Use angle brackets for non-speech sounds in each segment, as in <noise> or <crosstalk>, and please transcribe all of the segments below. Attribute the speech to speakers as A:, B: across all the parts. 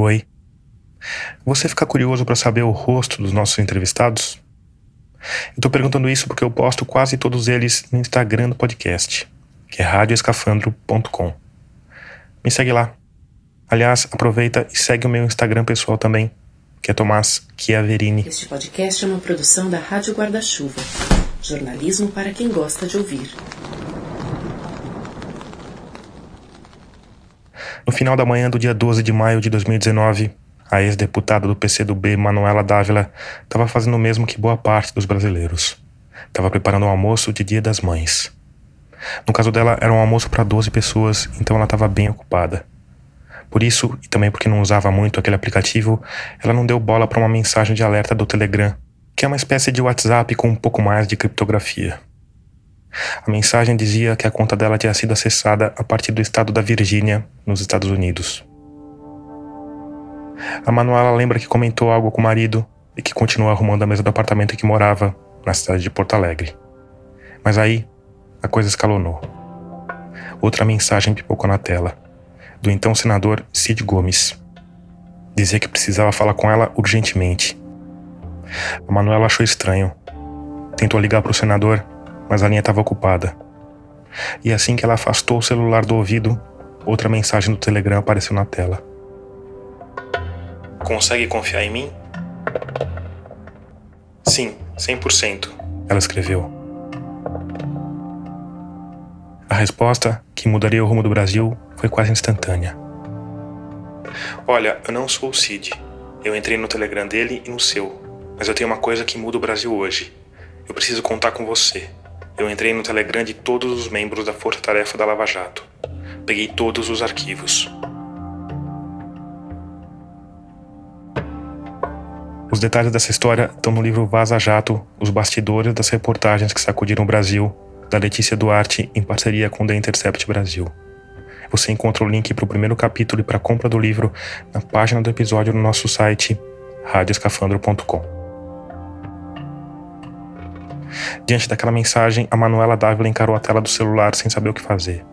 A: Oi. Você fica curioso para saber o rosto dos nossos entrevistados? Eu tô perguntando isso porque eu posto quase todos eles no Instagram do podcast, que é radioescafandro.com. Me segue lá. Aliás, aproveita e segue o meu Instagram pessoal também, que é Tomás Chiaverini.
B: Este podcast é uma produção da Rádio Guarda-Chuva. Jornalismo para quem gosta de ouvir.
A: No final da manhã do dia 12 de maio de 2019, a ex-deputada do PCdoB, Manuela Dávila, estava fazendo o mesmo que boa parte dos brasileiros. Estava preparando um almoço de Dia das Mães. No caso dela, era um almoço para 12 pessoas, então ela estava bem ocupada. Por isso, e também porque não usava muito aquele aplicativo, ela não deu bola para uma mensagem de alerta do Telegram, que é uma espécie de WhatsApp com um pouco mais de criptografia. A mensagem dizia que a conta dela tinha sido acessada a partir do estado da Virgínia, nos Estados Unidos. A Manuela lembra que comentou algo com o marido e que continuou arrumando a mesa do apartamento em que morava, na cidade de Porto Alegre. Mas aí, a coisa escalonou. Outra mensagem pipocou na tela, do então senador Cid Gomes. Dizia que precisava falar com ela urgentemente. A Manuela achou estranho. Tentou ligar para o senador, mas a linha estava ocupada. E assim que ela afastou o celular do ouvido, outra mensagem do Telegram apareceu na tela. Consegue confiar em mim? Sim, 100%, ela escreveu. A resposta, que mudaria o rumo do Brasil, foi quase instantânea. Olha, eu não sou o Cid. Eu entrei no Telegram dele e no seu. Mas eu tenho uma coisa que muda o Brasil hoje. Eu preciso contar com você. Eu entrei no Telegram de todos os membros da Força Tarefa da Lava Jato. Peguei todos os arquivos. Os detalhes dessa história estão no livro Vaza Jato, Os Bastidores das Reportagens que Sacudiram o Brasil, da Letícia Duarte, em parceria com The Intercept Brasil. Você encontra o link para o primeiro capítulo e para a compra do livro na página do episódio no nosso site radioscafandro.com. Diante daquela mensagem, a Manuela Dávila encarou a tela do celular sem saber o que fazer.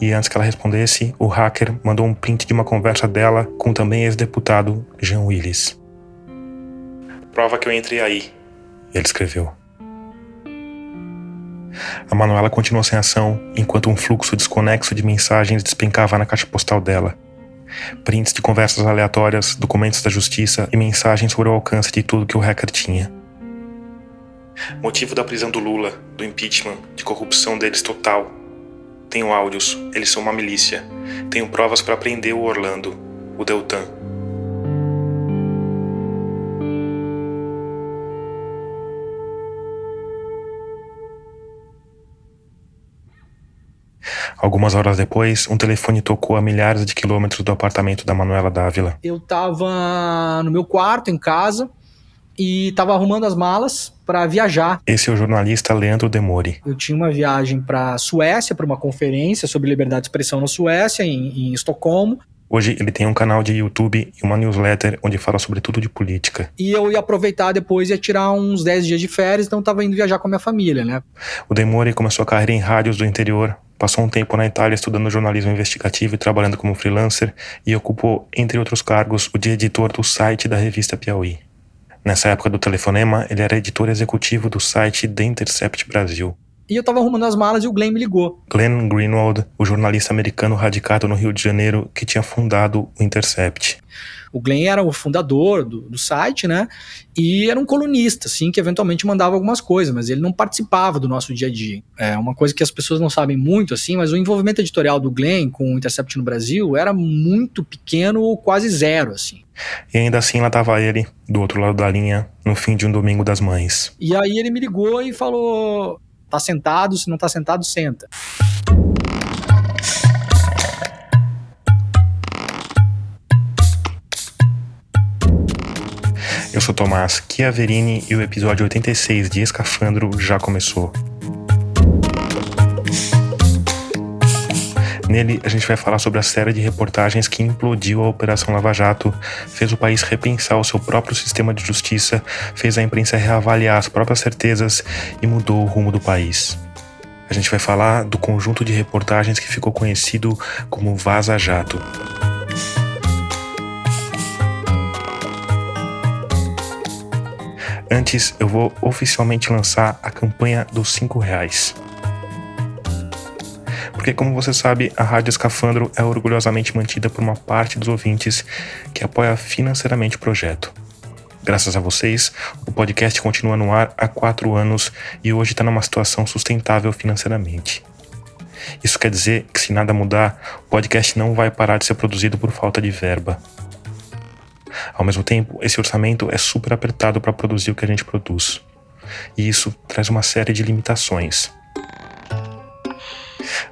A: E antes que ela respondesse, o hacker mandou um print de uma conversa dela com também ex-deputado Jean Willis. Prova que eu entrei aí, ele escreveu. A Manuela continuou sem ação, enquanto um fluxo desconexo de mensagens despencava na caixa postal dela. Prints de conversas aleatórias, documentos da justiça e mensagens sobre o alcance de tudo que o hacker tinha. Motivo da prisão do Lula, do impeachment, de corrupção deles total. Tenho áudios, eles são uma milícia. Tenho provas para prender o Orlando, o Deltan. Algumas horas depois, um telefone tocou a milhares de quilômetros do apartamento da Manuela Dávila.
C: Eu tava no meu quarto, em casa, e tava arrumando as malas para viajar.
A: Esse é o jornalista Leandro Demori.
C: Eu tinha uma viagem para Suécia, para uma conferência sobre liberdade de expressão na Suécia, em, em Estocolmo.
A: Hoje ele tem um canal de YouTube e uma newsletter onde fala sobre tudo de política.
C: E eu ia aproveitar depois e ia tirar uns 10 dias de férias, então tava indo viajar com a minha família, né?
A: O Demori começou a carreira em rádios do interior, Passou um tempo na Itália estudando jornalismo investigativo e trabalhando como freelancer e ocupou, entre outros cargos, o de editor do site da revista Piauí. Nessa época do telefonema, ele era editor executivo do site The Intercept Brasil.
C: E eu tava arrumando as malas e o Glenn me ligou.
A: Glenn Greenwald, o jornalista americano radicado no Rio de Janeiro que tinha fundado o Intercept.
C: O Glenn era o fundador do, do, site, né? E era um colunista, assim, que eventualmente mandava algumas coisas, mas ele não participava do nosso dia a dia. É uma coisa que as pessoas não sabem muito, assim, mas o envolvimento editorial do Glenn com o Intercept no Brasil era muito pequeno ou quase zero, assim.
A: E ainda assim lá estava ele, do outro lado da linha, no fim de um domingo das mães.
C: E aí ele me ligou e falou: tá sentado, se não tá sentado, senta.
A: Eu sou Tomás Chiaverini e o episódio 86 de Escafandro já começou. Nele, a gente vai falar sobre a série de reportagens que implodiu a Operação Lava Jato, fez o país repensar o seu próprio sistema de justiça, fez a imprensa reavaliar as próprias certezas e mudou o rumo do país. A gente vai falar do conjunto de reportagens que ficou conhecido como Vaza Jato. Antes, eu vou oficialmente lançar a campanha dos 5 reais. Porque, como você sabe, a Rádio Escafandro é orgulhosamente mantida por uma parte dos ouvintes que apoia financeiramente o projeto. Graças a vocês, o podcast continua no ar há quatro anos e hoje está numa situação sustentável financeiramente. Isso quer dizer que, se nada mudar, o podcast não vai parar de ser produzido por falta de verba. Ao mesmo tempo, esse orçamento é super apertado para produzir o que a gente produz. E isso traz uma série de limitações.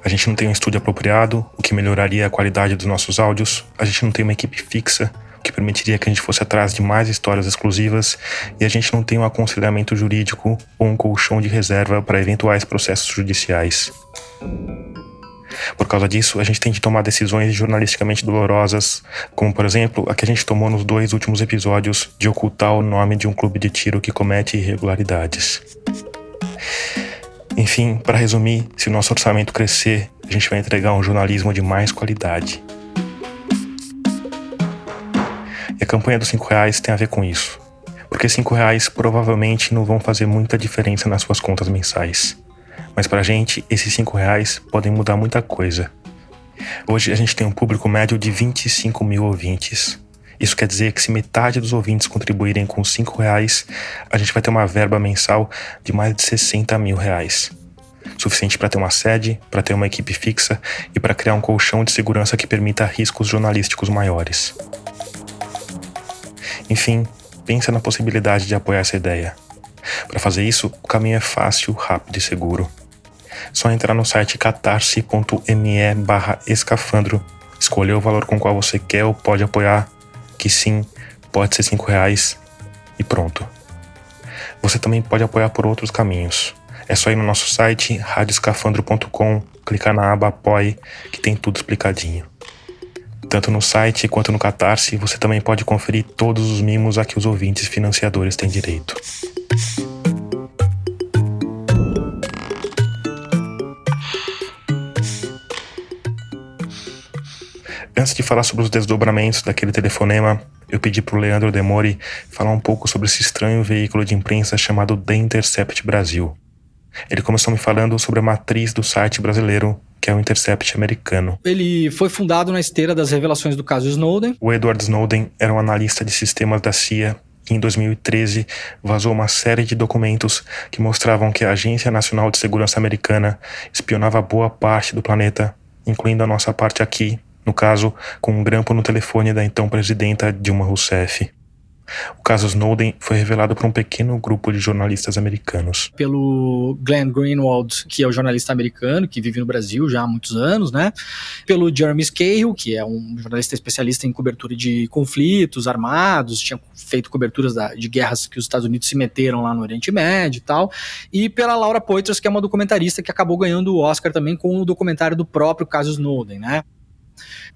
A: A gente não tem um estúdio apropriado, o que melhoraria a qualidade dos nossos áudios. A gente não tem uma equipe fixa, o que permitiria que a gente fosse atrás de mais histórias exclusivas. E a gente não tem um aconselhamento jurídico ou um colchão de reserva para eventuais processos judiciais. Por causa disso, a gente tem que tomar decisões jornalisticamente dolorosas, como por exemplo a que a gente tomou nos dois últimos episódios de ocultar o nome de um clube de tiro que comete irregularidades. Enfim, para resumir, se o nosso orçamento crescer, a gente vai entregar um jornalismo de mais qualidade. E a campanha dos 5 reais tem a ver com isso. Porque 5 reais provavelmente não vão fazer muita diferença nas suas contas mensais. Mas pra gente, esses 5 reais podem mudar muita coisa. Hoje a gente tem um público médio de 25 mil ouvintes. Isso quer dizer que se metade dos ouvintes contribuírem com 5 reais, a gente vai ter uma verba mensal de mais de 60 mil reais. Suficiente para ter uma sede, para ter uma equipe fixa e para criar um colchão de segurança que permita riscos jornalísticos maiores. Enfim, pensa na possibilidade de apoiar essa ideia. Para fazer isso, o caminho é fácil, rápido e seguro. Só entrar no site catarse.me escafandro, escolher o valor com qual você quer ou pode apoiar, que sim, pode ser 5 reais e pronto. Você também pode apoiar por outros caminhos. É só ir no nosso site radioscafandro.com, clicar na aba Apoie, que tem tudo explicadinho. Tanto no site quanto no Catarse, você também pode conferir todos os mimos a que os ouvintes financiadores têm direito. Antes de falar sobre os desdobramentos daquele telefonema, eu pedi para o Leandro Demori falar um pouco sobre esse estranho veículo de imprensa chamado The Intercept Brasil. Ele começou me falando sobre a matriz do site brasileiro, que é o Intercept americano.
C: Ele foi fundado na esteira das revelações do caso Snowden.
A: O Edward Snowden era um analista de sistemas da CIA que em 2013 vazou uma série de documentos que mostravam que a Agência Nacional de Segurança Americana espionava boa parte do planeta, incluindo a nossa parte aqui, no caso, com um grampo no telefone da então presidenta Dilma Rousseff. O caso Snowden foi revelado por um pequeno grupo de jornalistas americanos.
C: Pelo Glenn Greenwald, que é o jornalista americano, que vive no Brasil já há muitos anos, né? Pelo Jeremy Scahill, que é um jornalista especialista em cobertura de conflitos armados, tinha feito coberturas da, de guerras que os Estados Unidos se meteram lá no Oriente Médio e tal. E pela Laura Poitras, que é uma documentarista que acabou ganhando o Oscar também com o documentário do próprio caso Snowden, né?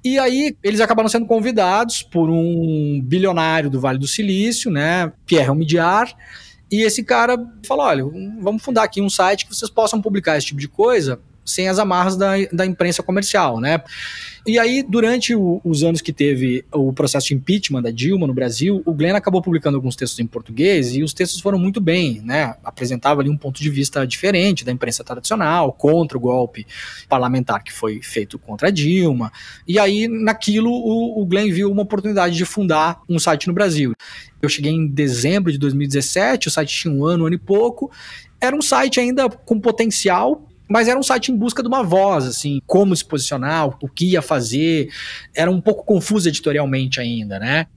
C: E aí eles acabaram sendo convidados por um bilionário do Vale do Silício, né, Pierre Omidyar, e esse cara falou: olha, vamos fundar aqui um site que vocês possam publicar esse tipo de coisa sem as amarras da, da imprensa comercial, né? E aí, durante o, os anos que teve o processo de impeachment da Dilma no Brasil, o Glenn acabou publicando alguns textos em português e os textos foram muito bem, né? Apresentava ali um ponto de vista diferente da imprensa tradicional, contra o golpe parlamentar que foi feito contra a Dilma. E aí, naquilo, o, o Glenn viu uma oportunidade de fundar um site no Brasil. Eu cheguei em dezembro de 2017, o site tinha um ano, um ano e pouco. Era um site ainda com potencial mas era um site em busca de uma voz, assim, como se posicionar, o que ia fazer. Era um pouco confuso editorialmente ainda, né?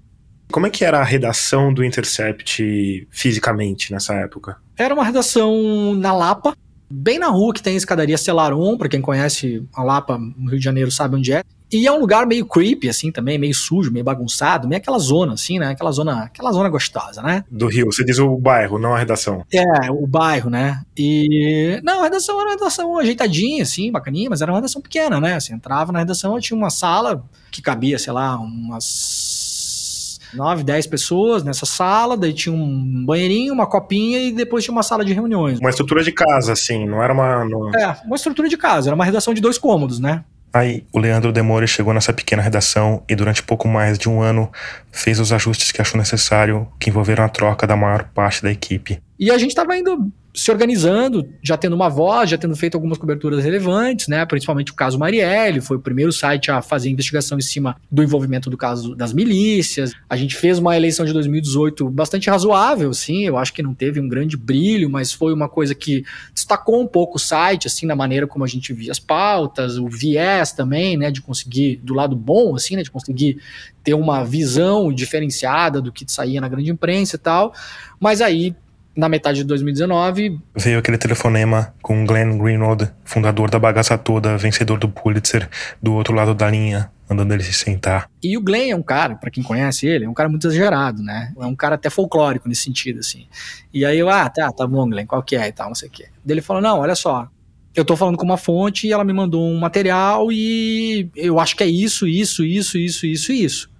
D: Como é que era a redação do Intercept fisicamente nessa época?
C: Era uma redação na Lapa, bem na rua que tem a escadaria Celaron, para quem conhece a Lapa no Rio de Janeiro sabe onde é. E é um lugar meio creepy, assim, também, meio sujo, meio bagunçado, meio aquela zona, assim, né? Aquela zona, aquela zona gostosa, né?
D: Do Rio, você diz o bairro, não a redação.
C: É, o bairro, né? E. Não, a redação era uma redação ajeitadinha, assim, bacaninha, mas era uma redação pequena, né? Você entrava na redação, tinha uma sala que cabia, sei lá, umas 9, 10 pessoas nessa sala, daí tinha um banheirinho, uma copinha e depois tinha uma sala de reuniões.
D: Uma estrutura de casa, assim, não era uma. Não...
C: É, uma estrutura de casa, era uma redação de dois cômodos, né?
A: Aí o Leandro Demore chegou nessa pequena redação e durante pouco mais de um ano fez os ajustes que achou necessário, que envolveram a troca da maior parte da equipe.
C: E a gente estava indo se organizando, já tendo uma voz, já tendo feito algumas coberturas relevantes, né? Principalmente o caso Marielle, foi o primeiro site a fazer investigação em cima do envolvimento do caso das milícias. A gente fez uma eleição de 2018 bastante razoável, sim. Eu acho que não teve um grande brilho, mas foi uma coisa que destacou um pouco o site, assim, na maneira como a gente via as pautas, o viés também, né? De conseguir, do lado bom, assim, né? De conseguir ter uma visão diferenciada do que saía na grande imprensa e tal. Mas aí na metade de 2019.
A: Veio aquele telefonema com Glenn Greenwald, fundador da bagaça toda, vencedor do Pulitzer, do outro lado da linha, mandando ele se sentar.
C: E o Glenn é um cara, para quem conhece ele, é um cara muito exagerado, né? É um cara até folclórico nesse sentido, assim. E aí eu, ah, tá, tá bom, Glenn, qual que é e tal, não sei o quê. Daí ele falou, não, olha só, eu tô falando com uma fonte e ela me mandou um material e eu acho que é isso, isso, isso, isso, isso isso.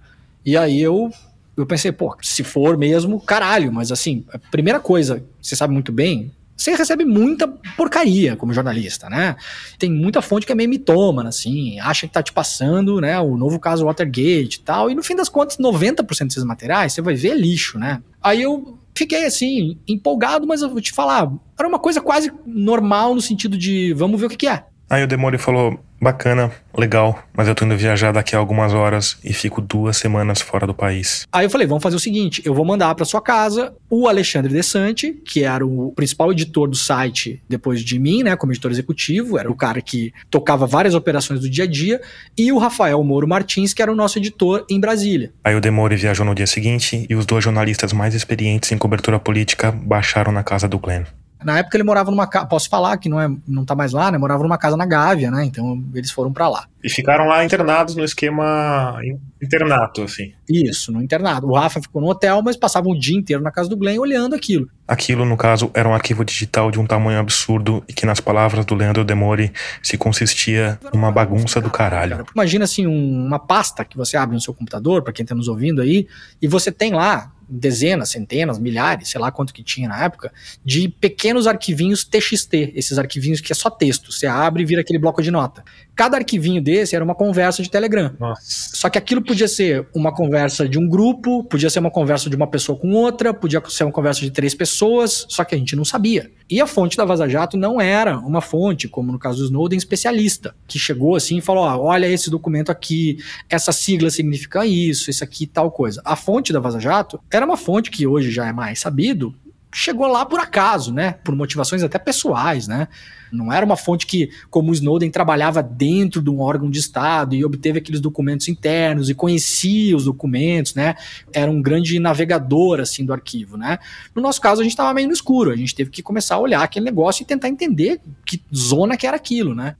C: E aí eu eu pensei, pô, se for mesmo, caralho, mas assim, a primeira coisa, você sabe muito bem, você recebe muita porcaria como jornalista, né? Tem muita fonte que é meio mitômana, assim, acha que tá te passando, né, o novo caso Watergate e tal, e no fim das contas, 90% desses materiais você vai ver lixo, né? Aí eu fiquei assim, empolgado, mas eu vou te falar, era uma coisa quase normal no sentido de vamos ver o que, que é.
A: Aí o Demore falou: bacana, legal, mas eu tô indo viajar daqui a algumas horas e fico duas semanas fora do país.
C: Aí eu falei: vamos fazer o seguinte, eu vou mandar para sua casa o Alexandre Desante, que era o principal editor do site depois de mim, né, como editor executivo, era o cara que tocava várias operações do dia a dia, e o Rafael Moro Martins, que era o nosso editor em Brasília.
A: Aí o Demore viajou no dia seguinte e os dois jornalistas mais experientes em cobertura política baixaram na casa do Glenn.
C: Na época ele morava numa casa, posso falar que não é, não tá mais lá, né? Morava numa casa na Gávea, né? Então eles foram para lá.
D: E ficaram lá internados no esquema internato, assim.
C: Isso, no internato. O Rafa ficou no hotel, mas passava o dia inteiro na casa do Glenn olhando aquilo.
A: Aquilo, no caso, era um arquivo digital de um tamanho absurdo e que, nas palavras do Leandro Demore, se consistia em uma bagunça do caralho.
C: Imagina assim, um, uma pasta que você abre no seu computador, para quem tá nos ouvindo aí, e você tem lá dezenas, centenas, milhares, sei lá quanto que tinha na época, de pequenos arquivinhos TXT, esses arquivinhos que é só texto, você abre e vira aquele bloco de nota. Cada arquivinho desse era uma conversa de Telegram.
D: Nossa.
C: Só que aquilo podia ser uma conversa de um grupo, podia ser uma conversa de uma pessoa com outra, podia ser uma conversa de três pessoas, só que a gente não sabia. E a fonte da Vaza Jato não era uma fonte, como no caso do Snowden, especialista, que chegou assim e falou: ó, olha esse documento aqui, essa sigla significa isso, isso aqui tal coisa. A fonte da Vaza Jato era uma fonte que hoje já é mais sabido, chegou lá por acaso, né? Por motivações até pessoais, né? Não era uma fonte que, como Snowden, trabalhava dentro de um órgão de Estado e obteve aqueles documentos internos e conhecia os documentos, né? Era um grande navegador, assim, do arquivo, né? No nosso caso, a gente estava meio no escuro. A gente teve que começar a olhar aquele negócio e tentar entender que zona que era aquilo, né?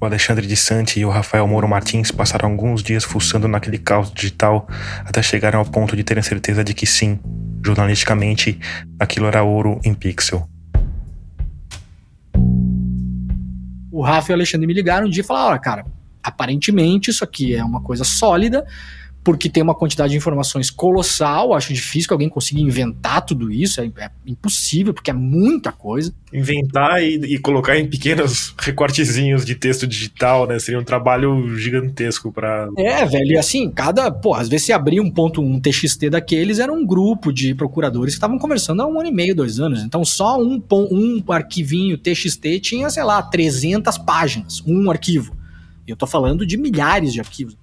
A: O Alexandre de Sante e o Rafael Moro Martins passaram alguns dias fuçando naquele caos digital até chegarem ao ponto de terem certeza de que sim, jornalisticamente, aquilo era ouro em pixel.
C: O Rafa e o Alexandre me ligaram um dia e falaram: olha, cara, aparentemente isso aqui é uma coisa sólida, porque tem uma quantidade de informações colossal. Acho difícil que alguém consiga inventar tudo isso, é, é impossível, porque é muita coisa.
D: Inventar e, e, colocar em pequenos <laughs> recortezinhos de texto digital, né? Seria um trabalho gigantesco para.
C: É, velho, e assim, cada. Pô, às vezes você abria um ponto, um TXT daqueles, era um grupo de procuradores que estavam conversando há um ano e meio, dois anos. Então só um, um arquivinho TXT tinha, sei lá, 300 páginas, um arquivo. E eu tô falando de milhares de arquivos.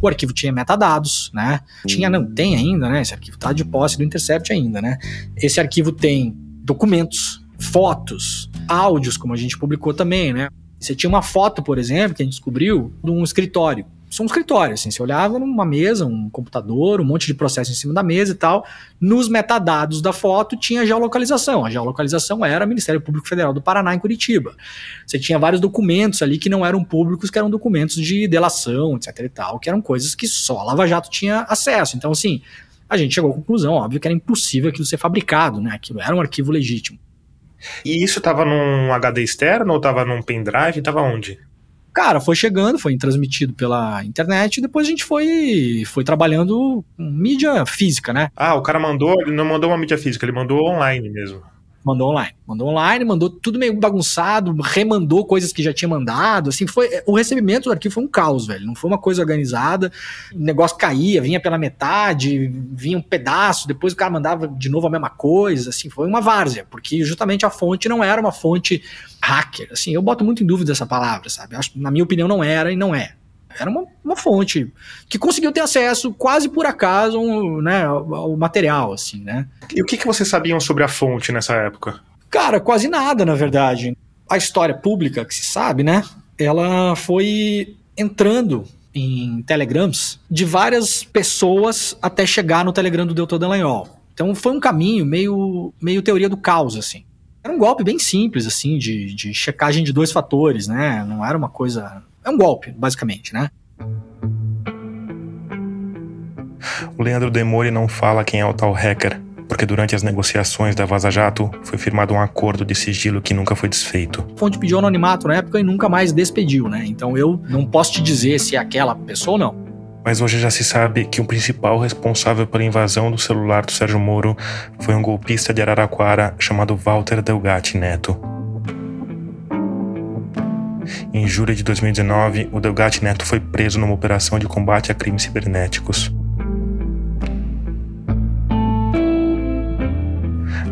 C: O arquivo tinha metadados, né? Tinha, não, tem ainda, né? Esse arquivo está de posse do Intercept ainda, né? Esse arquivo tem documentos, fotos, áudios, como a gente publicou também, né? Você tinha uma foto, por exemplo, que a gente descobriu de um escritório são um escritório, assim, você olhava numa mesa, um computador, um monte de processo em cima da mesa e tal. Nos metadados da foto tinha geolocalização. A geolocalização era Ministério Público Federal do Paraná em Curitiba. Você tinha vários documentos ali que não eram públicos, que eram documentos de delação, etc e tal, que eram coisas que só a Lava Jato tinha acesso. Então, assim, a gente chegou à conclusão, óbvio, que era impossível aquilo ser fabricado, né? Aquilo era um arquivo legítimo.
D: E isso estava num HD externo ou estava num pendrive? Estava onde?
C: Cara, foi chegando, foi transmitido pela internet e depois a gente foi, foi trabalhando mídia física, né?
D: Ah, o cara mandou, ele não mandou uma mídia física, ele mandou online mesmo.
C: Mandou online. Mandou online, mandou tudo meio bagunçado, remandou coisas que já tinha mandado. Assim, foi. O recebimento do arquivo foi um caos, velho. Não foi uma coisa organizada. O negócio caía, vinha pela metade, vinha um pedaço, depois o cara mandava de novo a mesma coisa. Assim, foi uma várzea, porque justamente a fonte não era uma fonte hacker. Assim, eu boto muito em dúvida essa palavra, sabe? Acho, na minha opinião, não era e não é. Era uma, uma fonte que conseguiu ter acesso quase por acaso né, ao, ao material, assim, né?
D: E o que, que vocês sabiam sobre a fonte nessa época?
C: Cara, quase nada, na verdade. A história pública que se sabe, né? Ela foi entrando em telegrams de várias pessoas até chegar no telegram do Doutor Dallagnol. Então foi um caminho meio, meio teoria do caos, assim. Era um golpe bem simples, assim, de, de checagem de dois fatores, né? Não era uma coisa. É um golpe, basicamente, né?
A: O Leandro Demore não fala quem é o tal hacker, porque durante as negociações da Vaza Jato foi firmado um acordo de sigilo que nunca foi desfeito.
C: A fonte pediu anonimato na época e nunca mais despediu, né? Então eu não posso te dizer se é aquela pessoa ou não.
A: Mas hoje já se sabe que o principal responsável pela invasão do celular do Sérgio Moro foi um golpista de Araraquara chamado Walter Delgatti Neto. Em julho de 2019, o Delgatti Neto foi preso numa operação de combate a crimes cibernéticos.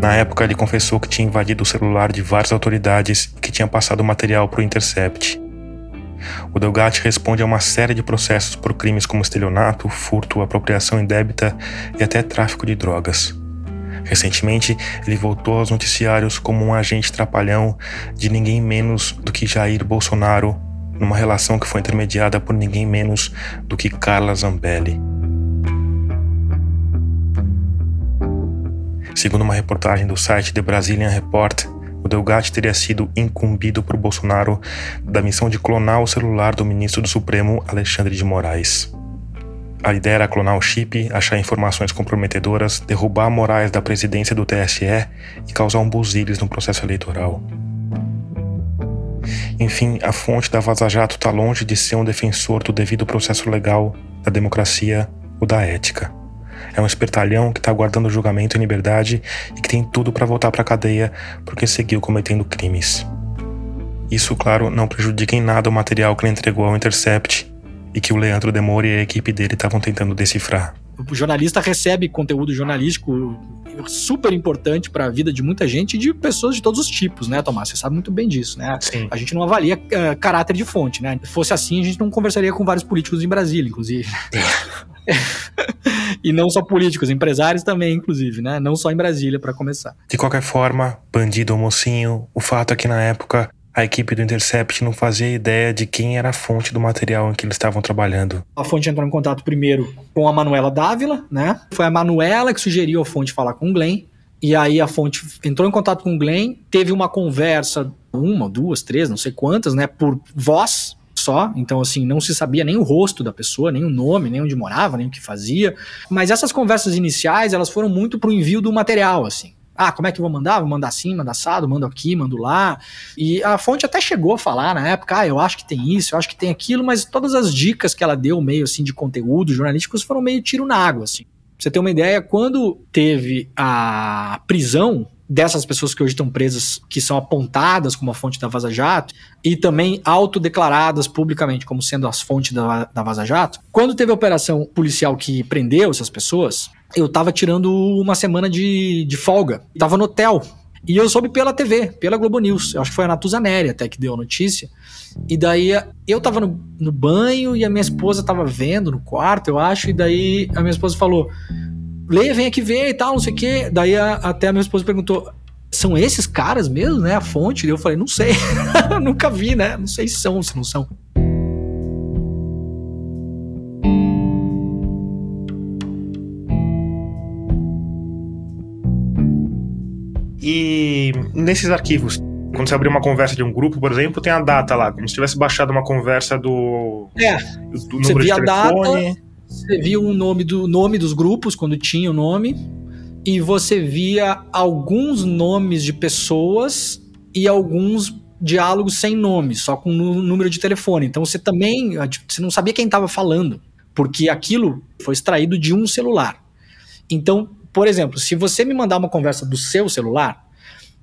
A: Na época, ele confessou que tinha invadido o celular de várias autoridades e que tinha passado o material para o Intercept. O Delgatti responde a uma série de processos por crimes como estelionato, furto, apropriação indébita e até tráfico de drogas. Recentemente, ele voltou aos noticiários como um agente trapalhão de ninguém menos do que Jair Bolsonaro, numa relação que foi intermediada por ninguém menos do que Carla Zambelli. Segundo uma reportagem do site The Brazilian Report, o Delgatti teria sido incumbido por Bolsonaro da missão de clonar o celular do ministro do Supremo, Alexandre de Moraes. A ideia era clonar o chip, achar informações comprometedoras, derrubar Moraes da presidência do TSE e causar um buziles no processo eleitoral. Enfim, a fonte da Vaza Jato está longe de ser um defensor do devido processo legal, da democracia ou da ética. É um espertalhão que está aguardando julgamento em liberdade e que tem tudo para voltar para a cadeia porque seguiu cometendo crimes. Isso, claro, não prejudica em nada o material que ele entregou ao Intercept e que o Leandro Demore e a equipe dele estavam tentando decifrar.
C: O jornalista recebe conteúdo jornalístico super importante para a vida de muita gente e de pessoas de todos os tipos, né, Tomás? Você sabe muito bem disso, né?
D: Sim.
C: A gente não avalia uh, caráter de fonte, né? Se fosse assim, a gente não conversaria com vários políticos em Brasília, inclusive. <laughs> e não só políticos, empresários também, inclusive, né? Não só em Brasília, para começar.
A: De qualquer forma, bandido ou mocinho, o fato é que na época a equipe do Intercept não fazia ideia de quem era a fonte do material em que eles estavam trabalhando.
C: A fonte entrou em contato primeiro com a Manuela Dávila, né? Foi a Manuela que sugeriu a fonte falar com o Glenn. E aí a fonte entrou em contato com o Glenn, teve uma conversa, uma, duas, três, não sei quantas, né? Por voz, só, então assim, não se sabia nem o rosto da pessoa, nem o nome, nem onde morava, nem o que fazia. Mas essas conversas iniciais, elas foram muito pro envio do material, assim. Ah, como é que eu vou mandar? Vou mandar assim, mandar assado, mando aqui, mando lá. E a fonte até chegou a falar na época, ah, eu acho que tem isso, eu acho que tem aquilo, mas todas as dicas que ela deu, meio assim, de conteúdo jornalísticos, foram meio tiro na água, assim. Pra você ter uma ideia, quando teve a prisão dessas pessoas que hoje estão presas, que são apontadas como a fonte da Vaza Jato, e também autodeclaradas publicamente como sendo as fontes da, da Vaza Jato, quando teve a operação policial que prendeu essas pessoas, eu tava tirando uma semana de, de folga, tava no hotel, e eu soube pela TV, pela Globo News, eu acho que foi a Natuza Neri até que deu a notícia, e daí eu tava no, no banho e a minha esposa tava vendo no quarto, eu acho, e daí a minha esposa falou lê, vem aqui ver e tal, não sei o quê. Daí a, até a minha esposa perguntou: são esses caras mesmo, né? A fonte? Eu falei: não sei, <laughs> nunca vi, né? Não sei se são, se não são.
D: E nesses arquivos, quando você abrir uma conversa de um grupo, por exemplo, tem a data lá, como se tivesse baixado uma conversa do,
C: é,
D: do número de telefone.
C: Data, você via o nome, do, nome dos grupos, quando tinha o nome, e você via alguns nomes de pessoas e alguns diálogos sem nome, só com número de telefone. Então você também você não sabia quem estava falando, porque aquilo foi extraído de um celular. Então, por exemplo, se você me mandar uma conversa do seu celular,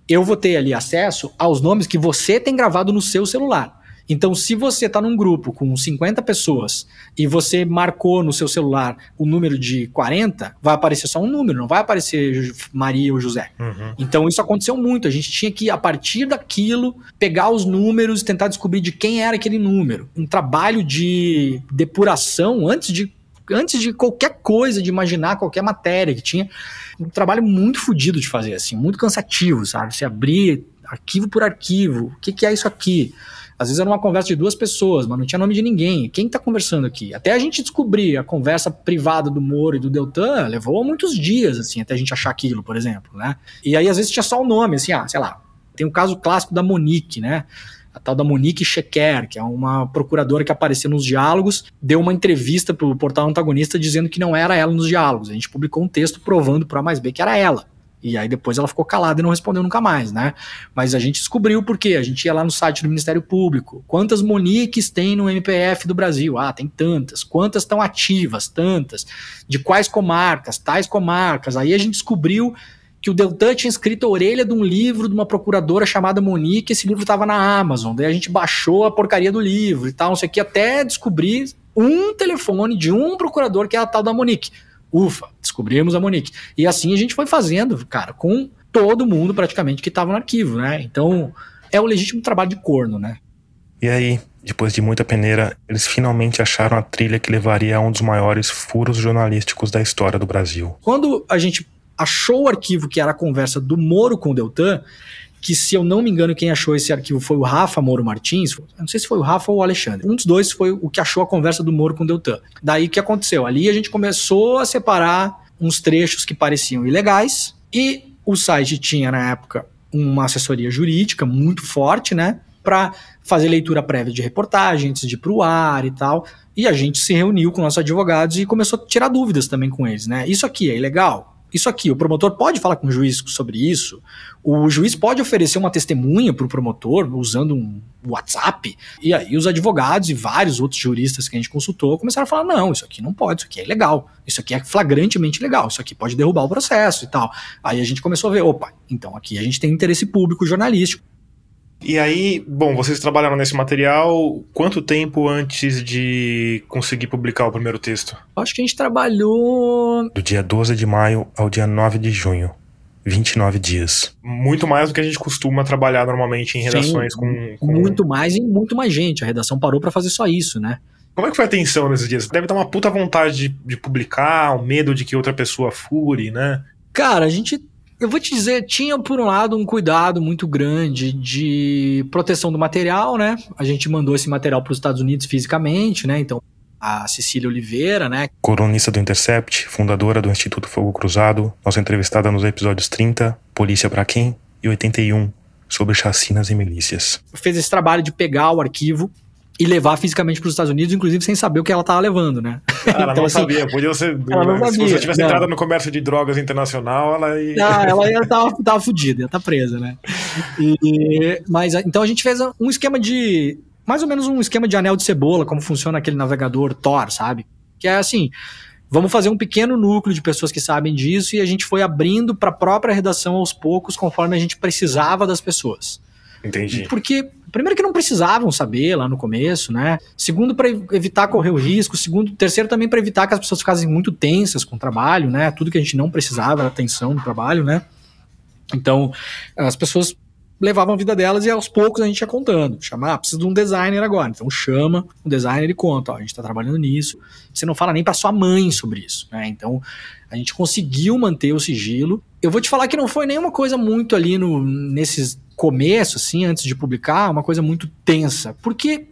C: eu vou ter ali acesso aos nomes que você tem gravado no seu celular. Então, se você está num grupo com 50 pessoas e você marcou no seu celular o número de 40, vai aparecer só um número, não vai aparecer Maria ou José. Uhum. Então, isso aconteceu muito. A gente tinha que, a partir daquilo, pegar os números e tentar descobrir de quem era aquele número. Um trabalho de depuração antes de antes de qualquer coisa, de imaginar qualquer matéria que tinha, um trabalho muito fodido de fazer, assim, muito cansativo, sabe? Se abrir arquivo por arquivo, o que, que é isso aqui? Às vezes era uma conversa de duas pessoas, mas não tinha nome de ninguém. Quem está conversando aqui? Até a gente descobrir a conversa privada do Moro e do Deltan, levou muitos dias, assim, até a gente achar aquilo, por exemplo, né? E aí, às vezes, tinha só o nome, assim, ah, sei lá. Tem o caso clássico da Monique, né? A tal da Monique Chequer, que é uma procuradora que apareceu nos diálogos, deu uma entrevista para o portal antagonista dizendo que não era ela nos diálogos. A gente publicou um texto provando para A mais B que era ela. E aí depois ela ficou calada e não respondeu nunca mais, né? Mas a gente descobriu por quê. A gente ia lá no site do Ministério Público. Quantas Moniques tem no MPF do Brasil? Ah, tem tantas. Quantas estão ativas? Tantas. De quais comarcas? Tais comarcas. Aí a gente descobriu que o Deltan tinha escrito a orelha de um livro de uma procuradora chamada Monique, esse livro estava na Amazon, daí a gente baixou a porcaria do livro e tal, não sei o que, até descobrir um telefone de um procurador que é a tal da Monique. Ufa, descobrimos a Monique. E assim a gente foi fazendo, cara, com todo mundo praticamente que estava no arquivo, né? Então, é o legítimo trabalho de corno, né?
A: E aí, depois de muita peneira, eles finalmente acharam a trilha que levaria a um dos maiores furos jornalísticos da história do Brasil.
C: Quando a gente achou o arquivo que era a conversa do Moro com o Deltan, que se eu não me engano, quem achou esse arquivo foi o Rafa Moro Martins. Não sei se foi o Rafa ou o Alexandre. Um dos dois foi o que achou a conversa do Moro com o Deltan. Daí o que aconteceu? Ali a gente começou a separar uns trechos que pareciam ilegais e o site tinha na época uma assessoria jurídica muito forte, né? Para fazer leitura prévia de reportagem antes de ir pro ar e tal. E a gente se reuniu com nossos advogados e começou a tirar dúvidas também com eles, né? Isso aqui é ilegal? Isso aqui, o promotor pode falar com o juiz sobre isso, o juiz pode oferecer uma testemunha para o promotor usando um WhatsApp, e aí os advogados e vários outros juristas que a gente consultou começaram a falar: não, isso aqui não pode, isso aqui é ilegal, isso aqui é flagrantemente legal, isso aqui pode derrubar o processo e tal. Aí a gente começou a ver: opa, então aqui a gente tem interesse público jornalístico.
D: E aí, bom, vocês trabalharam nesse material quanto tempo antes de conseguir publicar o primeiro texto?
C: Acho que a gente trabalhou.
A: Do dia 12 de maio ao dia 9 de junho. 29 dias.
D: Muito mais do que a gente costuma trabalhar normalmente em redações Sim, com, com,
C: Muito mais e muito mais gente. A redação parou para fazer só isso, né?
D: Como é que foi a tensão nesses dias? Deve dar uma puta vontade de, de publicar, um medo de que outra pessoa fure, né?
C: Cara, a gente eu vou te dizer, tinha por um lado um cuidado muito grande de proteção do material, né? A gente mandou esse material para os Estados Unidos fisicamente, né? Então a Cecília Oliveira, né?
A: Coronista do Intercept, fundadora do Instituto Fogo Cruzado, nossa entrevistada nos episódios 30, Polícia para quem? e 81, sobre chacinas e milícias.
C: Fez esse trabalho de pegar o arquivo e levar fisicamente para os Estados Unidos, inclusive sem saber o que ela estava levando, né?
D: ela <laughs> então, não assim, sabia, podia ser. Ela não se você tivesse não. entrado no comércio de drogas internacional, ela ia.
C: Ah, <laughs> ela ia tava, tava fodida, ia estar tá presa, né? E, mas então a gente fez um esquema de. Mais ou menos um esquema de anel de cebola, como funciona aquele navegador Tor, sabe? Que é assim. Vamos fazer um pequeno núcleo de pessoas que sabem disso e a gente foi abrindo para a própria redação aos poucos, conforme a gente precisava das pessoas.
D: Entendi.
C: Porque, primeiro, que não precisavam saber lá no começo, né? Segundo, para evitar correr o risco. Segundo, terceiro, também para evitar que as pessoas ficassem muito tensas com o trabalho, né? Tudo que a gente não precisava era atenção no trabalho, né? Então, as pessoas levavam a vida delas e aos poucos a gente ia contando. Chamar, ah, precisa de um designer agora. Então chama o designer e conta, ó, a gente está trabalhando nisso. Você não fala nem para sua mãe sobre isso, né? Então a gente conseguiu manter o sigilo. Eu vou te falar que não foi nenhuma coisa muito ali no, nesses começo, assim, antes de publicar, uma coisa muito tensa. Porque,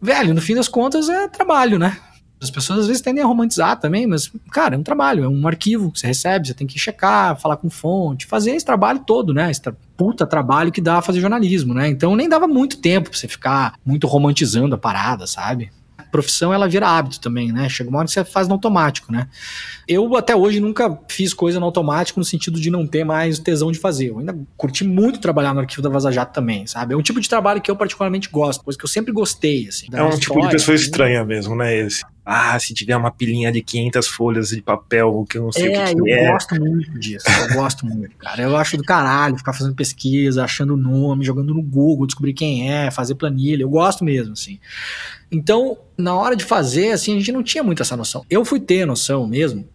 C: velho, no fim das contas é trabalho, né? As pessoas às vezes tendem a romantizar também, mas, cara, é um trabalho, é um arquivo que você recebe, você tem que checar, falar com fonte, fazer esse trabalho todo, né? Esse puta trabalho que dá fazer jornalismo, né? Então nem dava muito tempo pra você ficar muito romantizando a parada, sabe? Profissão ela vira hábito também, né? Chega uma hora que você faz no automático, né? Eu até hoje nunca fiz coisa no automático no sentido de não ter mais tesão de fazer. Eu ainda curti muito trabalhar no arquivo da Vaza Jato também, sabe? É um tipo de trabalho que eu particularmente gosto, coisa que eu sempre gostei, assim.
D: É um história, tipo de pessoa assim. estranha mesmo, né? Esse. Ah, se tiver uma pilinha de 500 folhas de papel, que eu não sei é, o que, que
C: eu é. eu gosto muito disso. Eu gosto muito, cara. Eu acho do caralho ficar fazendo pesquisa, achando nome, jogando no Google, descobrir quem é, fazer planilha. Eu gosto mesmo, assim. Então, na hora de fazer, assim, a gente não tinha muito essa noção. Eu fui ter noção mesmo.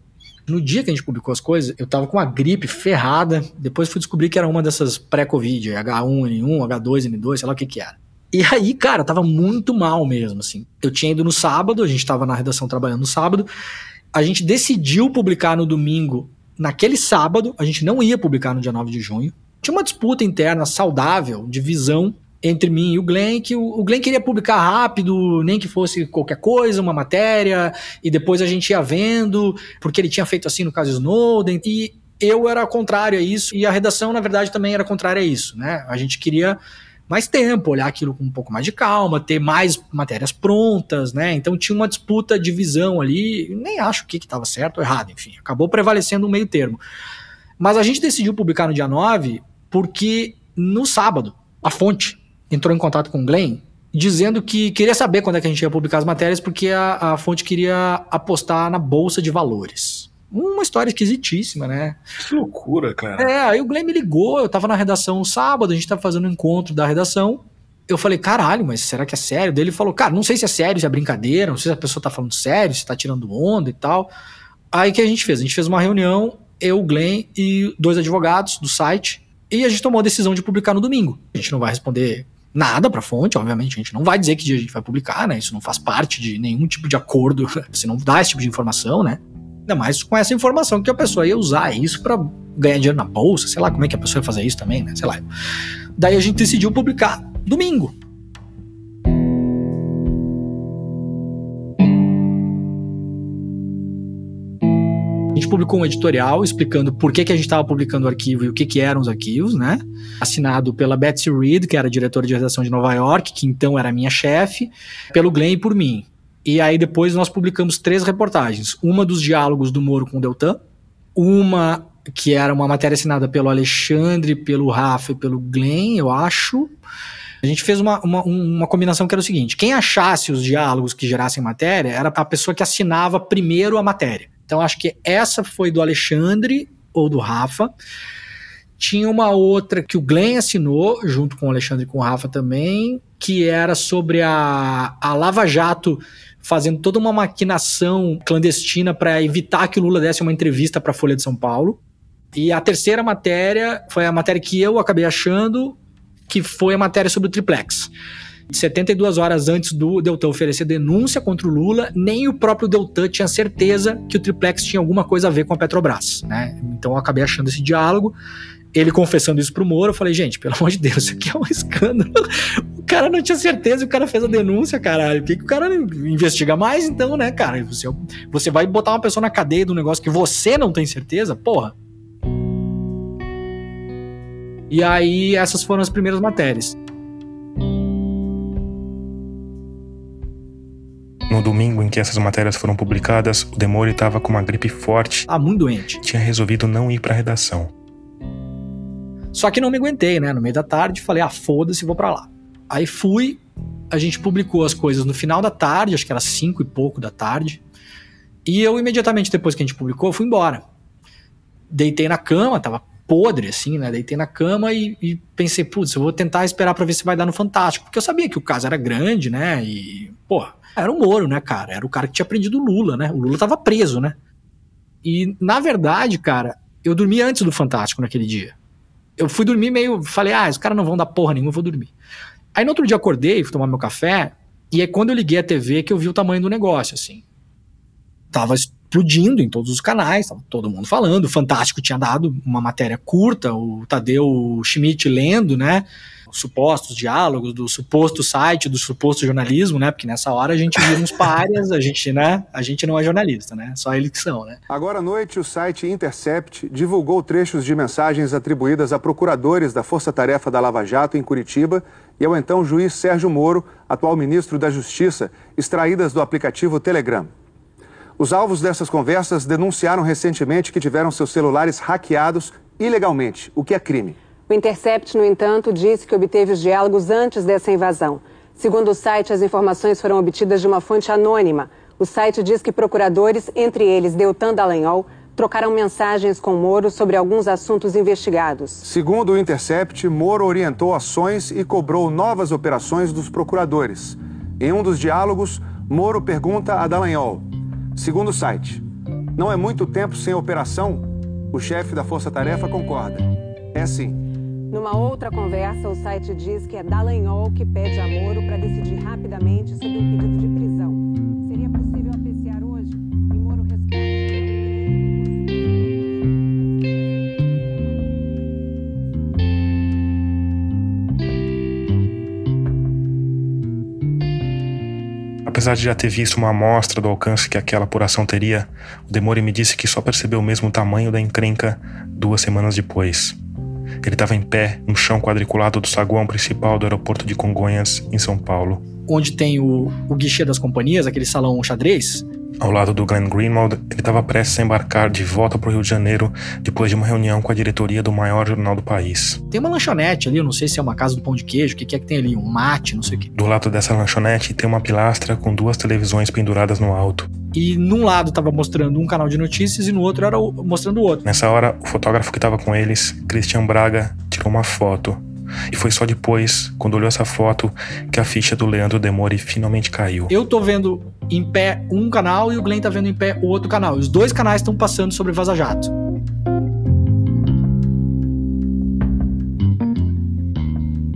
C: No dia que a gente publicou as coisas, eu tava com uma gripe ferrada. Depois fui descobrir que era uma dessas pré-Covid, H1N1, H2N2, sei lá o que que era. E aí, cara, tava muito mal mesmo, assim. Eu tinha ido no sábado, a gente tava na redação trabalhando no sábado. A gente decidiu publicar no domingo, naquele sábado, a gente não ia publicar no dia 9 de junho. Tinha uma disputa interna saudável, de visão entre mim e o Glenn, que o, Glenn queria publicar rápido, nem que fosse qualquer coisa, uma matéria, e depois a gente ia vendo, porque ele tinha feito assim no caso Snowden, e eu era contrário a isso, e a redação, na verdade, também era contrária a isso, né? A gente queria mais tempo, olhar aquilo com um pouco mais de calma, ter mais matérias prontas, né? Então tinha uma disputa de visão ali, nem acho o que estava certo ou errado, enfim, acabou prevalecendo um meio termo. Mas a gente decidiu publicar no dia 9 porque no sábado, a fonte entrou em contato com o Glenn dizendo que queria saber quando é que a gente ia publicar as matérias porque a, a fonte queria apostar na bolsa de valores. Uma história esquisitíssima, né?
D: Que loucura, cara.
C: É, aí o Glenn me ligou, eu tava na redação sábado, a gente tava fazendo um encontro da redação. Eu falei, caralho, mas será que é sério? Daí ele falou, cara, não sei se é sério, se é brincadeira, não sei se a pessoa tá falando sério, se tá tirando onda e tal. Aí o que a gente fez? A gente fez uma reunião, eu, o Glenn e dois advogados do site, e a gente tomou a decisão de publicar no domingo. A gente não vai responder nada para a fonte, obviamente, a gente não vai dizer que dia a gente vai publicar, né? Isso não faz parte de nenhum tipo de acordo, <laughs> você não dá esse tipo de informação, né? Ainda mais com essa informação que a pessoa ia usar isso para ganhar dinheiro na bolsa, sei lá como é que a pessoa ia fazer isso também, né? Sei lá. Daí a gente decidiu publicar domingo. Publicou um editorial explicando por que, que a gente estava publicando o arquivo e o que, que eram os arquivos, né? Assinado pela Betsy Reed, que era diretora de redação de Nova York, que então era minha chefe, pelo Glenn e por mim. E aí depois nós publicamos três reportagens. Uma dos diálogos do Moro com o Deltan, uma que era uma matéria assinada pelo Alexandre, pelo Rafa e pelo Glenn, eu acho. A gente fez uma, uma, uma combinação que era o seguinte: quem achasse os diálogos que gerassem matéria era a pessoa que assinava primeiro a matéria. Então acho que essa foi do Alexandre ou do Rafa. Tinha uma outra que o Glenn assinou, junto com o Alexandre e com o Rafa também, que era sobre a, a Lava Jato fazendo toda uma maquinação clandestina para evitar que o Lula desse uma entrevista para a Folha de São Paulo. E a terceira matéria foi a matéria que eu acabei achando, que foi a matéria sobre o triplex. 72 horas antes do Deltan oferecer denúncia contra o Lula, nem o próprio Deltan tinha certeza que o triplex tinha alguma coisa a ver com a Petrobras, né? Então eu acabei achando esse diálogo ele confessando isso pro Moro, eu falei, gente, pelo amor de Deus, isso aqui é um <laughs> escândalo. O cara não tinha certeza o cara fez a denúncia, caralho. Por que, que o cara investiga mais, então, né, cara? Você, você vai botar uma pessoa na cadeia do negócio que você não tem certeza? Porra. E aí, essas foram as primeiras matérias.
A: No domingo em que essas matérias foram publicadas, o Demore estava com uma gripe forte.
C: Ah, muito doente.
A: Tinha resolvido não ir para a redação.
C: Só que não me aguentei, né? No meio da tarde, falei, ah, foda-se, vou para lá. Aí fui, a gente publicou as coisas no final da tarde, acho que era cinco e pouco da tarde. E eu, imediatamente depois que a gente publicou, fui embora. Deitei na cama, tava podre, assim, né? Deitei na cama e, e pensei, putz, eu vou tentar esperar para ver se vai dar no Fantástico. Porque eu sabia que o caso era grande, né? E, pô, era o Moro, né, cara? Era o cara que tinha prendido o Lula, né? O Lula tava preso, né? E, na verdade, cara, eu dormi antes do Fantástico naquele dia eu fui dormir meio. Falei, ah, os caras não vão dar porra nenhuma, eu vou dormir. Aí no outro dia acordei, fui tomar meu café, e é quando eu liguei a TV que eu vi o tamanho do negócio, assim. Tava explodindo em todos os canais, tava todo mundo falando. O Fantástico tinha dado uma matéria curta, o Tadeu Schmidt lendo, né? Os supostos diálogos do suposto site, do suposto jornalismo, né? Porque nessa hora a gente vira uns párias, a gente, né? A gente não é jornalista, né? Só eles que são, né?
E: Agora à noite, o site Intercept divulgou trechos de mensagens atribuídas a procuradores da Força Tarefa da Lava Jato em Curitiba e ao então juiz Sérgio Moro, atual ministro da Justiça, extraídas do aplicativo Telegram. Os alvos dessas conversas denunciaram recentemente que tiveram seus celulares hackeados ilegalmente, o que é crime.
F: O Intercept, no entanto, disse que obteve os diálogos antes dessa invasão. Segundo o site, as informações foram obtidas de uma fonte anônima. O site diz que procuradores, entre eles Deltan Dallagnol, trocaram mensagens com Moro sobre alguns assuntos investigados.
E: Segundo o Intercept, Moro orientou ações e cobrou novas operações dos procuradores. Em um dos diálogos, Moro pergunta a Dallagnol: Segundo o site, não é muito tempo sem operação? O chefe da Força Tarefa concorda. É sim.
F: Numa outra conversa, o site diz que é Dallagnol que pede a Moro para decidir rapidamente sobre um pedido de prisão. Seria possível apreciar hoje? E Moro
A: Apesar de já ter visto uma amostra do alcance que aquela apuração teria, o Demore me disse que só percebeu mesmo o tamanho da encrenca duas semanas depois. Ele estava em pé no chão quadriculado do saguão principal do aeroporto de Congonhas, em São Paulo.
C: Onde tem o, o guichê das companhias, aquele salão xadrez,
A: Ao lado do Glenn Greenwald, ele estava prestes a embarcar de volta para o Rio de Janeiro depois de uma reunião com a diretoria do maior jornal do país.
C: tem uma lanchonete ali, eu não sei se é uma casa do pão de queijo, o que, que é que tem ali? Um mate, não sei o que.
A: Do lado dessa lanchonete tem uma pilastra com duas televisões penduradas no alto.
C: E num lado tava mostrando um canal de notícias e no outro era o- mostrando o outro.
A: Nessa hora, o fotógrafo que estava com eles, Christian Braga, tirou uma foto. E foi só depois, quando olhou essa foto, que a ficha do Leandro Demore finalmente caiu.
C: Eu tô vendo em pé um canal e o Glenn tá vendo em pé o outro canal. Os dois canais estão passando sobre Vaza Jato.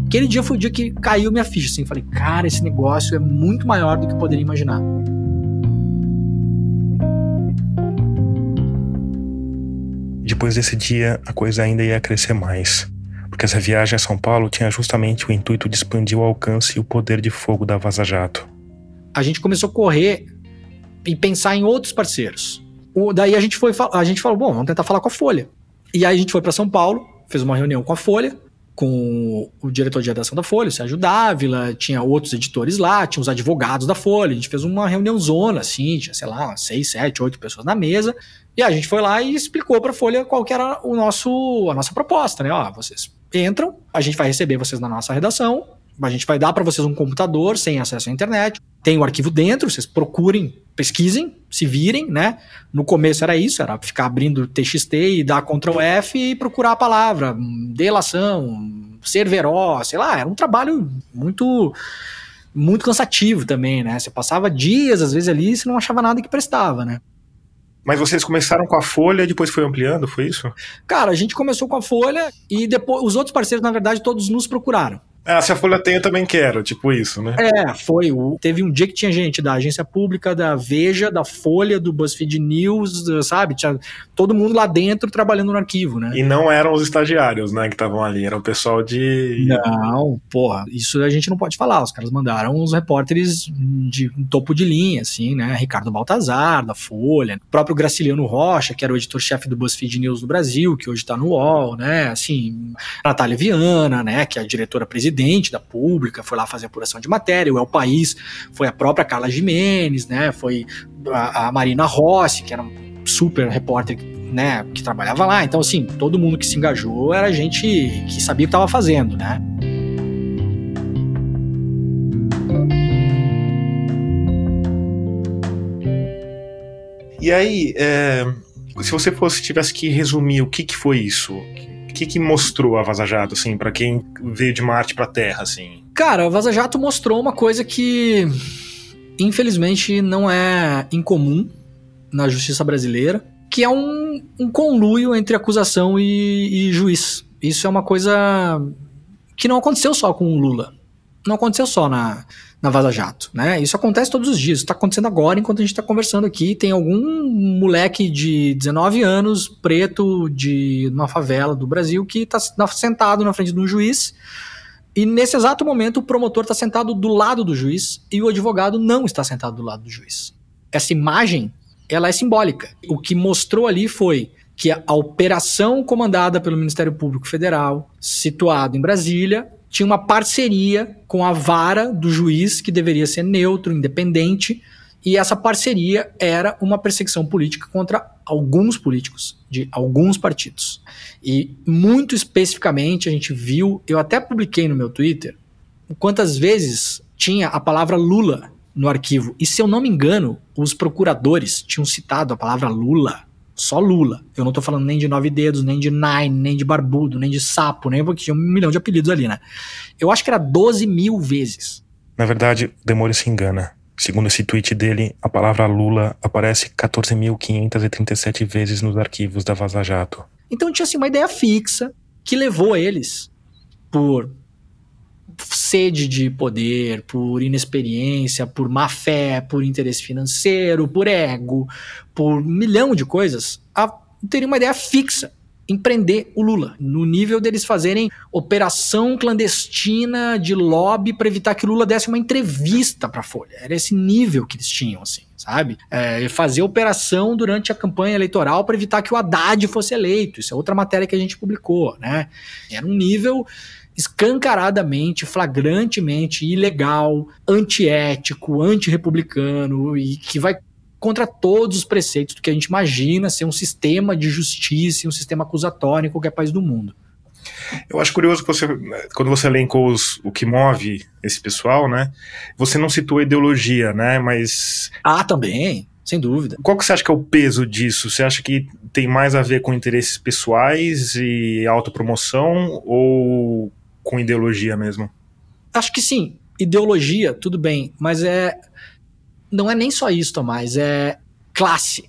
C: Aquele dia foi o dia que caiu minha ficha, assim. Falei, cara, esse negócio é muito maior do que eu poderia imaginar.
A: Depois desse dia, a coisa ainda ia crescer mais. Porque essa viagem a São Paulo tinha justamente o intuito de expandir o alcance e o poder de fogo da Vaza Jato.
C: a gente começou a correr e pensar em outros parceiros. O- daí a gente foi, a gente falou, bom, vamos tentar falar com a Folha. E aí a gente foi para São Paulo, fez uma reunião com a Folha, com o diretor de redação da Folha, o Sérgio Dávila, tinha outros editores lá, tinha os advogados da Folha, a gente fez uma reunião zona, assim, tinha, sei lá, seis, sete, oito pessoas na mesa, e a gente foi lá e explicou para a Folha qual que era o nosso, a nossa proposta, né? Ó, vocês entram, a gente vai receber vocês na nossa redação, a gente vai dar para vocês um computador sem acesso à internet, tem o arquivo dentro, vocês procurem, pesquisem, se virem, né? No começo era isso, era ficar abrindo TXT e dar Ctrl F e procurar a palavra, hum, delação, serveró, sei lá, era um trabalho muito muito cansativo também, né? Você passava dias às vezes ali e você não achava nada que prestava, né?
D: Mas vocês começaram com a Folha e depois foi ampliando, foi isso?
C: Cara, a gente começou com a Folha e depois os outros parceiros, na verdade, todos nos procuraram.
D: Ah, se a Folha tem, eu também quero, tipo isso, né?
C: É, foi. Teve um dia que tinha gente da agência pública, da Veja, da Folha, do BuzzFeed News, sabe? Tinha todo mundo lá dentro trabalhando no arquivo, né?
D: E não eram os estagiários, né, que estavam ali, era o pessoal de.
C: Não, porra, isso a gente não pode falar. Os caras mandaram os repórteres de topo de linha, assim, né? Ricardo Baltazar, da Folha, o próprio Graciliano Rocha, que era o editor-chefe do BuzzFeed News do Brasil, que hoje tá no UOL, né? Assim, Natália Viana, né? Que é a diretora-presidente da Pública, foi lá fazer apuração de matéria. O El País foi a própria Carla Jimenez, né? Foi a, a Marina Rossi, que era um super repórter né, que trabalhava lá. Então, assim, todo mundo que se engajou era gente que sabia o que estava fazendo, né?
D: E aí, é, se você fosse tivesse que resumir o que, que foi isso, que, que mostrou a Vaza Jato, assim, para quem veio de Marte pra Terra, assim?
C: Cara, o Vaza Jato mostrou uma coisa que, infelizmente, não é incomum na justiça brasileira, que é um, um conluio entre acusação e, e juiz. Isso é uma coisa que não aconteceu só com o Lula. Não aconteceu só na, na Vaza Jato, né? Isso acontece todos os dias. Está acontecendo agora, enquanto a gente está conversando aqui. Tem algum moleque de 19 anos, preto, de uma favela do Brasil, que está sentado na frente de um juiz. E nesse exato momento, o promotor está sentado do lado do juiz e o advogado não está sentado do lado do juiz. Essa imagem, ela é simbólica. O que mostrou ali foi que a operação comandada pelo Ministério Público Federal, situado em Brasília, tinha uma parceria com a vara do juiz, que deveria ser neutro, independente, e essa parceria era uma perseguição política contra alguns políticos de alguns partidos. E muito especificamente a gente viu, eu até publiquei no meu Twitter, quantas vezes tinha a palavra Lula no arquivo. E se eu não me engano, os procuradores tinham citado a palavra Lula só Lula. Eu não tô falando nem de Nove Dedos, nem de Nine, nem de Barbudo, nem de Sapo, nem porque tinha um milhão de apelidos ali, né? Eu acho que era 12 mil vezes.
A: Na verdade, o Demônio se engana. Segundo esse tweet dele, a palavra Lula aparece 14.537 vezes nos arquivos da Vaza Jato.
C: Então tinha assim, uma ideia fixa que levou eles, por sede de poder, por inexperiência, por má fé, por interesse financeiro, por ego, por milhão de coisas, a ter uma ideia fixa em prender o Lula, no nível deles fazerem operação clandestina de lobby para evitar que o Lula desse uma entrevista para a Folha. Era esse nível que eles tinham, assim, sabe? É, fazer operação durante a campanha eleitoral para evitar que o Haddad fosse eleito. Isso é outra matéria que a gente publicou, né? Era um nível escancaradamente, flagrantemente ilegal, antiético, antirrepublicano e que vai contra todos os preceitos do que a gente imagina ser um sistema de justiça, um sistema acusatório em qualquer país do mundo.
D: Eu acho curioso que você, quando você elencou os, o que move esse pessoal, né? Você não citou a ideologia, né? Mas.
C: Ah, também, sem dúvida.
D: Qual que você acha que é o peso disso? Você acha que tem mais a ver com interesses pessoais e autopromoção ou com ideologia mesmo?
C: Acho que sim. Ideologia, tudo bem, mas é. Não é nem só isso, Tomás, é classe.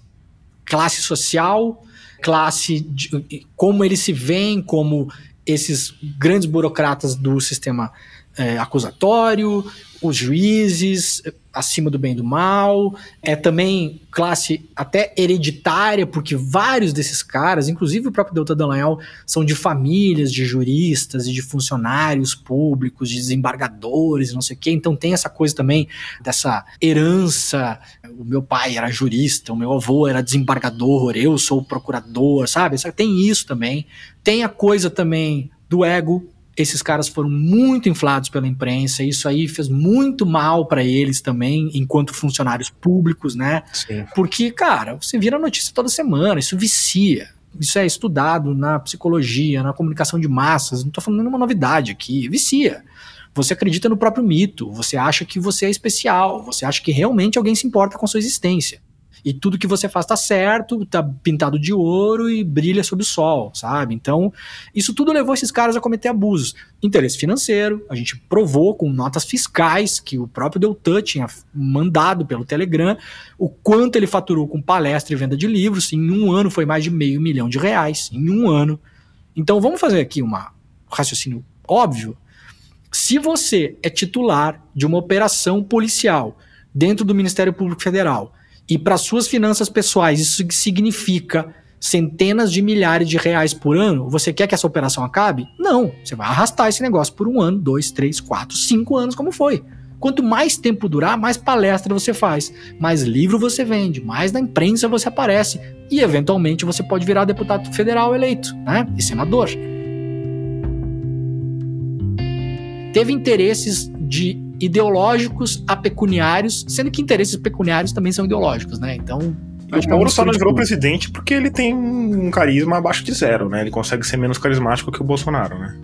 C: Classe social, classe. De, como eles se veem como esses grandes burocratas do sistema é, acusatório, os juízes, acima do bem e do mal, é também classe até hereditária, porque vários desses caras, inclusive o próprio Delta Dallagnol, são de famílias de juristas e de funcionários públicos, de desembargadores, não sei o quê, então tem essa coisa também dessa herança, o meu pai era jurista, o meu avô era desembargador, eu sou procurador, sabe? Tem isso também, tem a coisa também do ego, esses caras foram muito inflados pela imprensa, isso aí fez muito mal para eles também, enquanto funcionários públicos, né? Sim. Porque, cara, você vira notícia toda semana, isso vicia. Isso é estudado na psicologia, na comunicação de massas, não tô falando nenhuma novidade aqui, vicia. Você acredita no próprio mito, você acha que você é especial, você acha que realmente alguém se importa com a sua existência e tudo que você faz tá certo, tá pintado de ouro e brilha sob o sol, sabe? Então, isso tudo levou esses caras a cometer abusos. Interesse financeiro, a gente provou com notas fiscais que o próprio Deltan tinha mandado pelo Telegram o quanto ele faturou com palestra e venda de livros. Em um ano foi mais de meio milhão de reais. Em um ano. Então, vamos fazer aqui um raciocínio óbvio. Se você é titular de uma operação policial dentro do Ministério Público Federal e para suas finanças pessoais isso significa centenas de milhares de reais por ano, você quer que essa operação acabe? Não. Você vai arrastar esse negócio por um ano, dois, três, quatro, cinco anos, como foi. Quanto mais tempo durar, mais palestra você faz, mais livro você vende, mais na imprensa você aparece e eventualmente você pode virar deputado federal eleito, né? E senador. Teve interesses de ideológicos a pecuniários, sendo que interesses pecuniários também são ideológicos, né? Então.
D: O Moro só não virou presidente porque ele tem um carisma abaixo de zero, né? Ele consegue ser menos carismático que o Bolsonaro, né?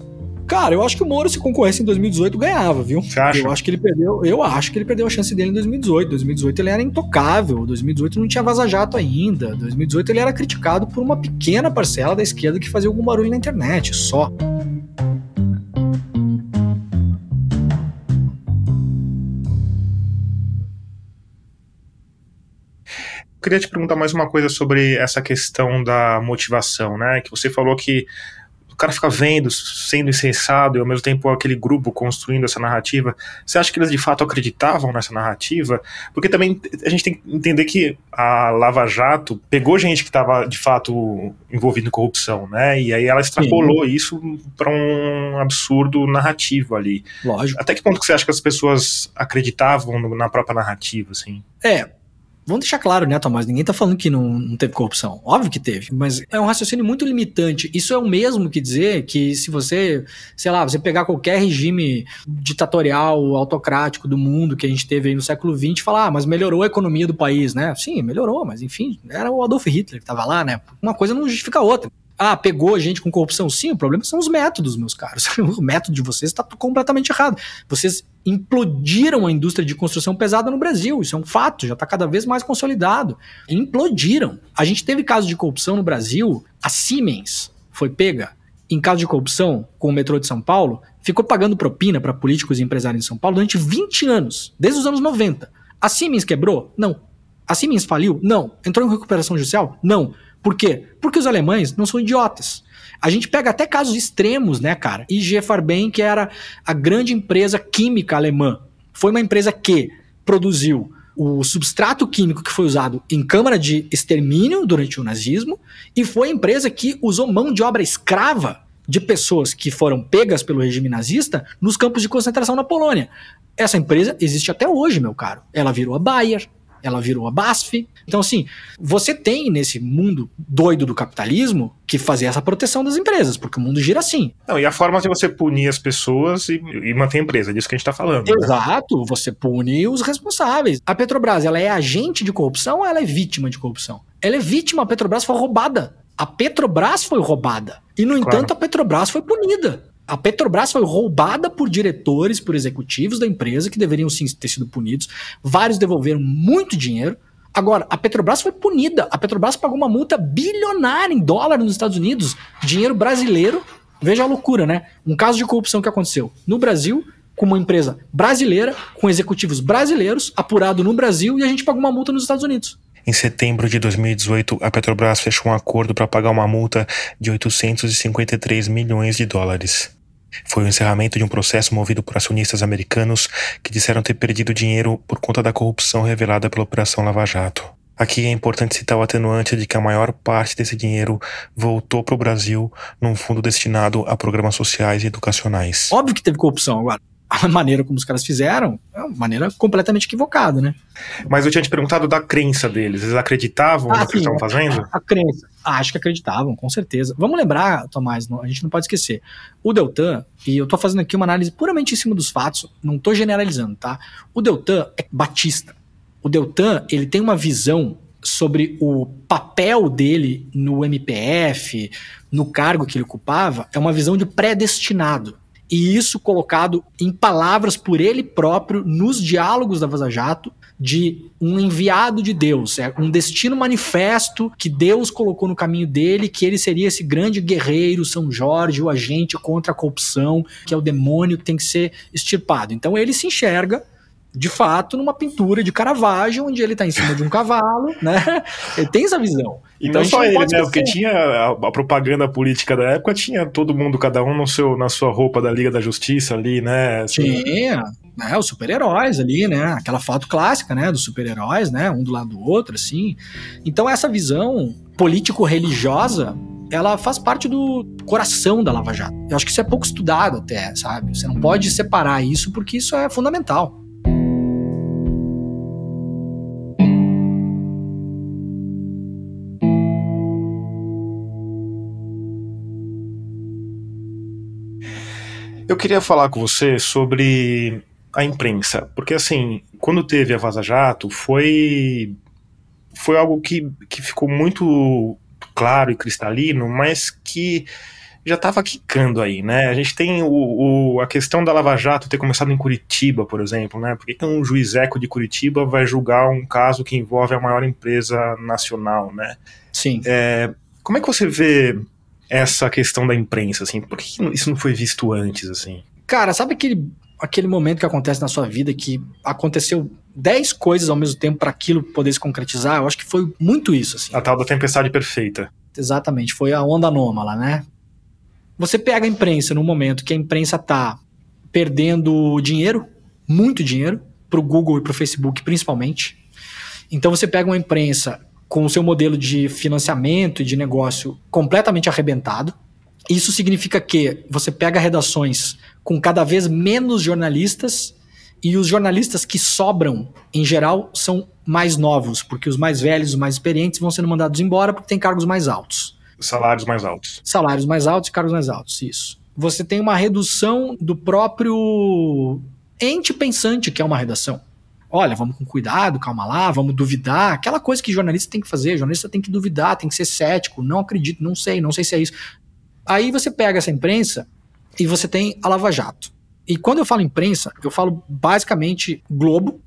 C: Cara, eu acho que o Moro, se concorresse em 2018, ganhava, viu? Você acha? Eu acho que ele perdeu. Eu acho que ele perdeu a chance dele em 2018. 2018 ele era intocável. 2018 não tinha vaza-jato ainda. 2018 ele era criticado por uma pequena parcela da esquerda que fazia algum barulho na internet, só.
D: Queria te perguntar mais uma coisa sobre essa questão da motivação, né? Que você falou que cara fica vendo, sendo incensado, e ao mesmo tempo aquele grupo construindo essa narrativa, você acha que eles de fato acreditavam nessa narrativa? Porque também a gente tem que entender que a Lava Jato pegou gente que estava de fato envolvida em corrupção, né? E aí ela extrapolou Sim. isso para um absurdo narrativo ali.
C: Lógico.
D: Até que ponto que você acha que as pessoas acreditavam na própria narrativa, assim?
C: É, Vamos deixar claro, né, Tomás? Ninguém tá falando que não, não teve corrupção. Óbvio que teve, mas é um raciocínio muito limitante. Isso é o mesmo que dizer que se você, sei lá, você pegar qualquer regime ditatorial, autocrático do mundo que a gente teve aí no século XX e falar, ah, mas melhorou a economia do país, né? Sim, melhorou, mas enfim, era o Adolf Hitler que tava lá, né? Uma coisa não justifica a outra. Ah, pegou gente com corrupção? Sim, o problema são os métodos, meus caros. <laughs> O método de vocês está completamente errado. Vocês implodiram a indústria de construção pesada no Brasil. Isso é um fato, já está cada vez mais consolidado. Implodiram. A gente teve casos de corrupção no Brasil. A Siemens foi pega em caso de corrupção com o metrô de São Paulo, ficou pagando propina para políticos e empresários em São Paulo durante 20 anos, desde os anos 90. A Siemens quebrou? Não. A Siemens faliu? Não. Entrou em recuperação judicial? Não. Por quê? Porque os alemães não são idiotas. A gente pega até casos extremos, né, cara? IG Farben, que era a grande empresa química alemã, foi uma empresa que produziu o substrato químico que foi usado em câmara de extermínio durante o nazismo e foi a empresa que usou mão de obra escrava de pessoas que foram pegas pelo regime nazista nos campos de concentração na Polônia. Essa empresa existe até hoje, meu caro. Ela virou a Bayer, ela virou a BASF. Então, assim, você tem nesse mundo doido do capitalismo que fazer essa proteção das empresas, porque o mundo gira assim.
D: Não, e a forma de você punir as pessoas e, e manter a empresa, é disso que a gente está falando.
C: Né? Exato, né? você pune os responsáveis. A Petrobras, ela é agente de corrupção ou ela é vítima de corrupção? Ela é vítima, a Petrobras foi roubada. A Petrobras foi roubada. E, no claro. entanto, a Petrobras foi punida. A Petrobras foi roubada por diretores, por executivos da empresa que deveriam sim ter sido punidos. Vários devolveram muito dinheiro. Agora, a Petrobras foi punida. A Petrobras pagou uma multa bilionária em dólar nos Estados Unidos, dinheiro brasileiro. Veja a loucura, né? Um caso de corrupção que aconteceu no Brasil, com uma empresa brasileira, com executivos brasileiros, apurado no Brasil, e a gente pagou uma multa nos Estados Unidos.
A: Em setembro de 2018, a Petrobras fechou um acordo para pagar uma multa de 853 milhões de dólares. Foi o encerramento de um processo movido por acionistas americanos que disseram ter perdido dinheiro por conta da corrupção revelada pela Operação Lava Jato. Aqui é importante citar o atenuante de que a maior parte desse dinheiro voltou para o Brasil num fundo destinado a programas sociais e educacionais.
C: Óbvio que teve corrupção agora <laughs> a maneira como os caras fizeram é uma maneira completamente equivocada, né?
D: Mas eu tinha te perguntado da crença deles. Eles acreditavam ah, no que estavam fazendo?
C: A, a crença. Ah, acho que acreditavam, com certeza. Vamos lembrar, Tomás, a gente não pode esquecer. O Deltan, e eu tô fazendo aqui uma análise puramente em cima dos fatos, não tô generalizando, tá? O Deltan é batista. O Deltan, ele tem uma visão sobre o papel dele no MPF, no cargo que ele ocupava, é uma visão de predestinado e isso colocado em palavras por ele próprio nos diálogos da Vaza Jato de um enviado de Deus, é um destino manifesto que Deus colocou no caminho dele, que ele seria esse grande guerreiro, São Jorge, o agente contra a corrupção, que é o demônio que tem que ser extirpado. Então ele se enxerga de fato, numa pintura de Caravaggio, onde ele está em cima de um cavalo, <laughs> né? Ele tem essa visão.
D: E então, não só ele, né? Porque tinha a, a, propaganda política da época, tinha todo mundo, cada um no seu, na sua roupa da Liga da Justiça ali, né?
C: Assim, tinha, né? Os super-heróis ali, né? Aquela foto clássica, né? Dos super-heróis, né? Um do lado do outro, assim. Então, essa visão político-religiosa ela faz parte do coração da Lava Jato. Eu acho que isso é pouco estudado até, sabe? Você não pode separar isso porque isso é fundamental.
D: Eu queria falar com você sobre a imprensa, porque assim, quando teve a Vaza Jato, foi foi algo que, que ficou muito claro e cristalino, mas que já estava quicando aí, né? A gente tem o, o, a questão da Lava Jato ter começado em Curitiba, por exemplo, né? Por que, um juiz eco de Curitiba vai julgar um caso que envolve a maior empresa nacional, né?
C: Sim.
D: É, como é que você vê essa questão da imprensa, assim? Por que isso não foi visto antes, assim?
C: Cara, sabe aquele, aquele momento que acontece na sua vida que aconteceu 10 coisas ao mesmo tempo para aquilo poder se concretizar? Eu acho que foi muito isso, assim.
D: A tal da tempestade perfeita.
C: Exatamente, foi a onda anômala, né? Você pega a imprensa no momento que a imprensa está perdendo dinheiro, muito dinheiro, para o Google e para o Facebook principalmente. Então você pega uma imprensa com o seu modelo de financiamento e de negócio completamente arrebentado. Isso significa que você pega redações com cada vez menos jornalistas e os jornalistas que sobram, em geral, são mais novos, porque os mais velhos, os mais experientes vão sendo mandados embora porque têm cargos mais altos.
D: Salários mais altos.
C: Salários mais altos e cargos mais altos, isso. Você tem uma redução do próprio ente pensante que é uma redação. Olha, vamos com cuidado, calma lá, vamos duvidar. Aquela coisa que jornalista tem que fazer. Jornalista tem que duvidar, tem que ser cético. Não acredito, não sei, não sei se é isso. Aí você pega essa imprensa e você tem a Lava Jato. E quando eu falo imprensa, eu falo basicamente Globo,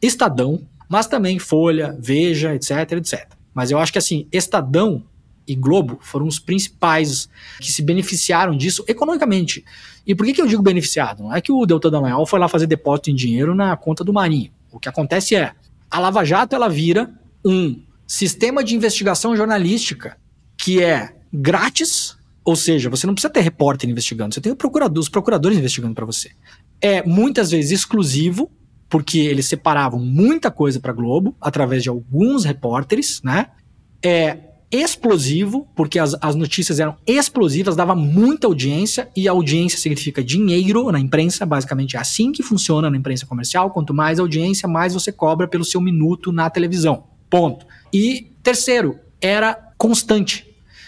C: Estadão, mas também Folha, Veja, etc, etc. Mas eu acho que assim, Estadão e Globo foram os principais que se beneficiaram disso economicamente. E por que, que eu digo beneficiado? Não é que o Deltan Dallagnol foi lá fazer depósito em dinheiro na conta do Marinho. O que acontece é, a Lava Jato ela vira um sistema de investigação jornalística que é grátis ou seja, você não precisa ter repórter investigando, você tem procurador, os procuradores investigando para você. É muitas vezes exclusivo, porque eles separavam muita coisa para Globo através de alguns repórteres, né? É explosivo, porque as, as notícias eram explosivas, dava muita audiência, e audiência significa dinheiro na imprensa, basicamente é assim que funciona na imprensa comercial. Quanto mais audiência, mais você cobra pelo seu minuto na televisão. Ponto. E terceiro, era constante.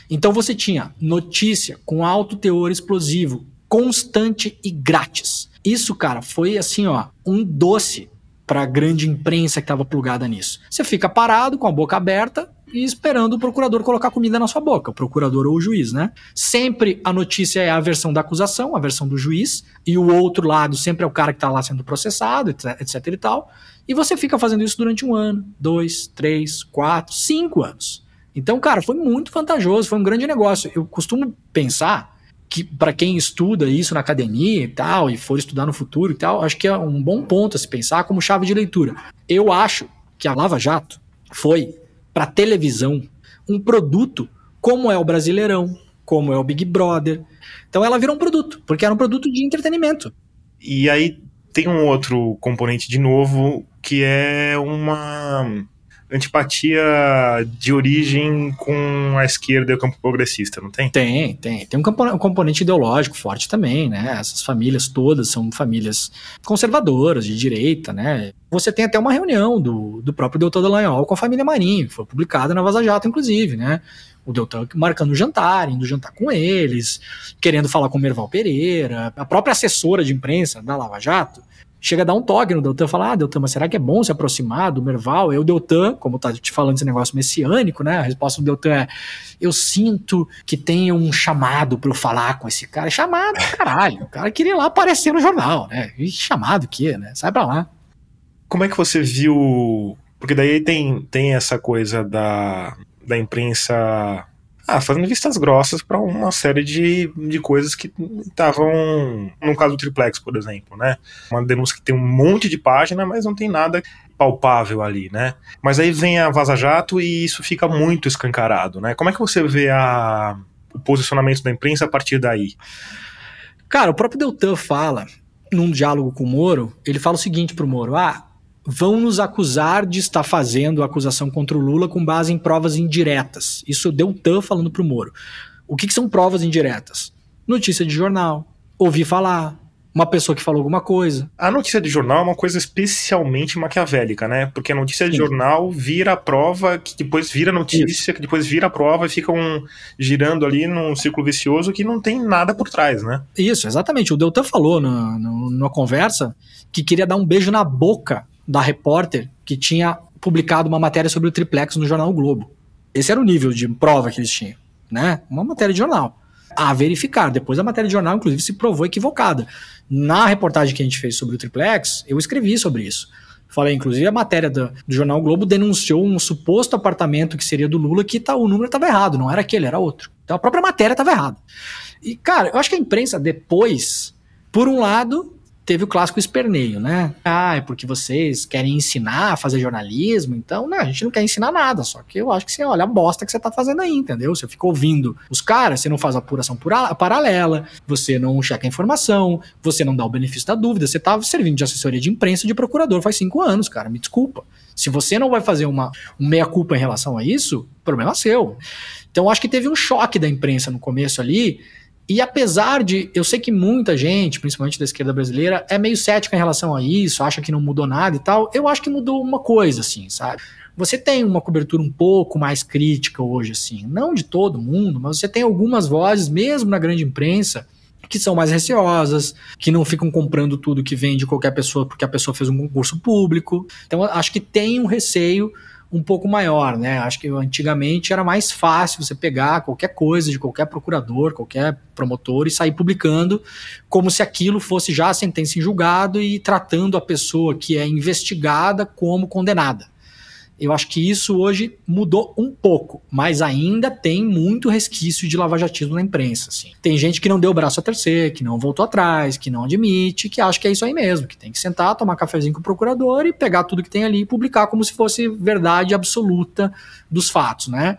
C: Então você tinha notícia com alto teor explosivo, constante e grátis. Isso, cara, foi assim, ó, um doce para a grande imprensa que estava plugada nisso. Você fica parado com a boca aberta e esperando o procurador colocar comida na sua boca, o procurador ou o juiz, né? Sempre a notícia é a versão da acusação, a versão do juiz, e o outro lado sempre é o cara que está lá sendo processado, etc, etc e tal. E você fica fazendo isso durante um ano, dois, três, quatro, cinco anos. Então, cara, foi muito vantajoso, foi um grande negócio. Eu costumo pensar que para quem estuda isso na academia e tal, e for estudar no futuro e tal, acho que é um bom ponto a se pensar como chave de leitura. Eu acho que a Lava Jato foi para televisão um produto como é o Brasileirão, como é o Big Brother. Então ela virou um produto, porque era um produto de entretenimento.
D: E aí tem um outro componente de novo que é uma antipatia de origem com a esquerda e o campo progressista, não tem?
C: Tem, tem. Tem um, componente ideológico forte também, né? Essas famílias todas são famílias conservadoras, de direita, né? Você tem até uma reunião do, do próprio Doutor Dallagnol com a família Marinho, foi publicada na Vaza Jato, inclusive, né? O Deltan marcando jantar, indo jantar com eles, querendo falar com o Merval Pereira, a própria assessora de imprensa da Lava Jato, chega a dar um toque no Deltan, falar, ah, Deltan, mas será que é bom se aproximar do Merval? E o Deltan, como tá te falando esse negócio messiânico, né? A resposta do Deltan é, eu sinto que tem um chamado para eu falar com esse cara. Chamado, caralho. O cara queria ir lá aparecer no jornal, né? E chamado o quê, né? Sai pra lá.
D: Como é que você viu... Porque daí tem, tem essa coisa da, da imprensa ah, fazendo vistas grossas para uma série de, de coisas que estavam. No caso do Triplex, por exemplo, né? Uma denúncia que tem um monte de página, mas não tem nada palpável ali, né? Mas aí vem a Vaza Jato e isso fica muito escancarado, né? Como é que você vê a, o posicionamento da imprensa a partir daí?
C: Cara, o próprio Deltan fala, num diálogo com o Moro, ele fala o seguinte pro Moro: ah, vão nos acusar de estar fazendo a acusação contra o Lula com base em provas indiretas. Isso deu tan falando pro Moro. O que, que são provas indiretas? Notícia de jornal, ouvir falar, uma pessoa que falou alguma coisa.
D: A notícia de jornal é uma coisa especialmente maquiavélica, né? Porque a notícia de Sim. jornal vira a prova, que depois vira notícia, Isso. que depois vira a prova e ficam girando ali num círculo vicioso que não tem nada por trás, né?
C: Isso, exatamente. O Deltan falou na, na, numa conversa que queria dar um beijo na boca da repórter que tinha publicado uma matéria sobre o triplex no jornal o Globo. Esse era o nível de prova que eles tinham, né? Uma matéria de jornal. A verificar. Depois a matéria de jornal, inclusive, se provou equivocada. Na reportagem que a gente fez sobre o triplex, eu escrevi sobre isso. Falei, inclusive, a matéria do, do jornal o Globo denunciou um suposto apartamento que seria do Lula que tá, o número estava errado, não era aquele, era outro. Então a própria matéria estava errada. E, cara, eu acho que a imprensa depois, por um lado, teve o clássico esperneio, né? Ah, é porque vocês querem ensinar a fazer jornalismo, então, né, a gente não quer ensinar nada, só que eu acho que você olha a bosta que você tá fazendo aí, entendeu? Você fica ouvindo os caras, você não faz apuração paralela, você não checa a informação, você não dá o benefício da dúvida, você tá servindo de assessoria de imprensa de procurador faz cinco anos, cara, me desculpa. Se você não vai fazer uma, uma meia-culpa em relação a isso, problema seu. Então, acho que teve um choque da imprensa no começo ali, e apesar de, eu sei que muita gente, principalmente da esquerda brasileira, é meio cética em relação a isso, acha que não mudou nada e tal, eu acho que mudou uma coisa, assim, sabe? Você tem uma cobertura um pouco mais crítica hoje, assim, não de todo mundo, mas você tem algumas vozes, mesmo na grande imprensa, que são mais receosas, que não ficam comprando tudo que vem de qualquer pessoa porque a pessoa fez um concurso público. Então, acho que tem um receio um pouco maior, né? Acho que antigamente era mais fácil você pegar qualquer coisa de qualquer procurador, qualquer promotor e sair publicando como se aquilo fosse já a sentença em julgado e tratando a pessoa que é investigada como condenada. Eu acho que isso hoje mudou um pouco, mas ainda tem muito resquício de lavajatismo na imprensa. Assim. Tem gente que não deu o braço a terceiro, que não voltou atrás, que não admite, que acha que é isso aí mesmo, que tem que sentar, tomar cafezinho com o procurador e pegar tudo que tem ali e publicar como se fosse verdade absoluta dos fatos, né?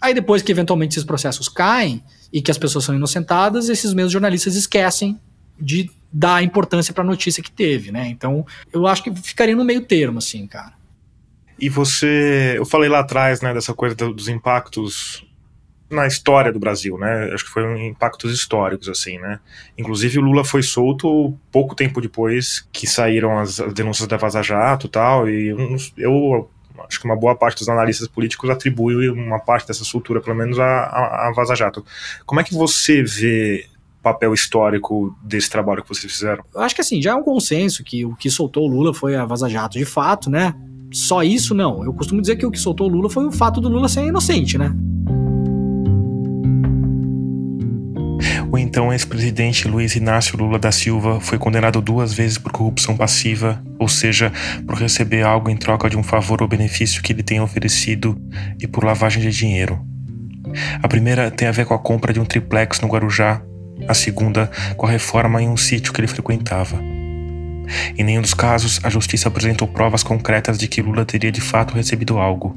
C: Aí depois que eventualmente esses processos caem e que as pessoas são inocentadas, esses mesmos jornalistas esquecem de dar importância para a notícia que teve, né? Então, eu acho que ficaria no meio termo, assim, cara.
D: E você, eu falei lá atrás, né, dessa coisa dos impactos na história do Brasil, né? Acho que foram impactos históricos, assim, né? Inclusive o Lula foi solto pouco tempo depois que saíram as, as denúncias da Vaza Jato e tal, e eu acho que uma boa parte dos analistas políticos atribui uma parte dessa soltura, pelo menos, a, a Vaza Jato. Como é que você vê papel histórico desse trabalho que vocês fizeram?
C: Eu acho que assim, já é um consenso que o que soltou o Lula foi a Vaza Jato de fato, né? Só isso, não. Eu costumo dizer que o que soltou o Lula foi o fato do Lula ser inocente, né?
A: O então ex-presidente Luiz Inácio Lula da Silva foi condenado duas vezes por corrupção passiva, ou seja, por receber algo em troca de um favor ou benefício que ele tenha oferecido, e por lavagem de dinheiro. A primeira tem a ver com a compra de um triplex no Guarujá, a segunda com a reforma em um sítio que ele frequentava. Em nenhum dos casos, a justiça apresentou provas concretas de que Lula teria de fato recebido algo.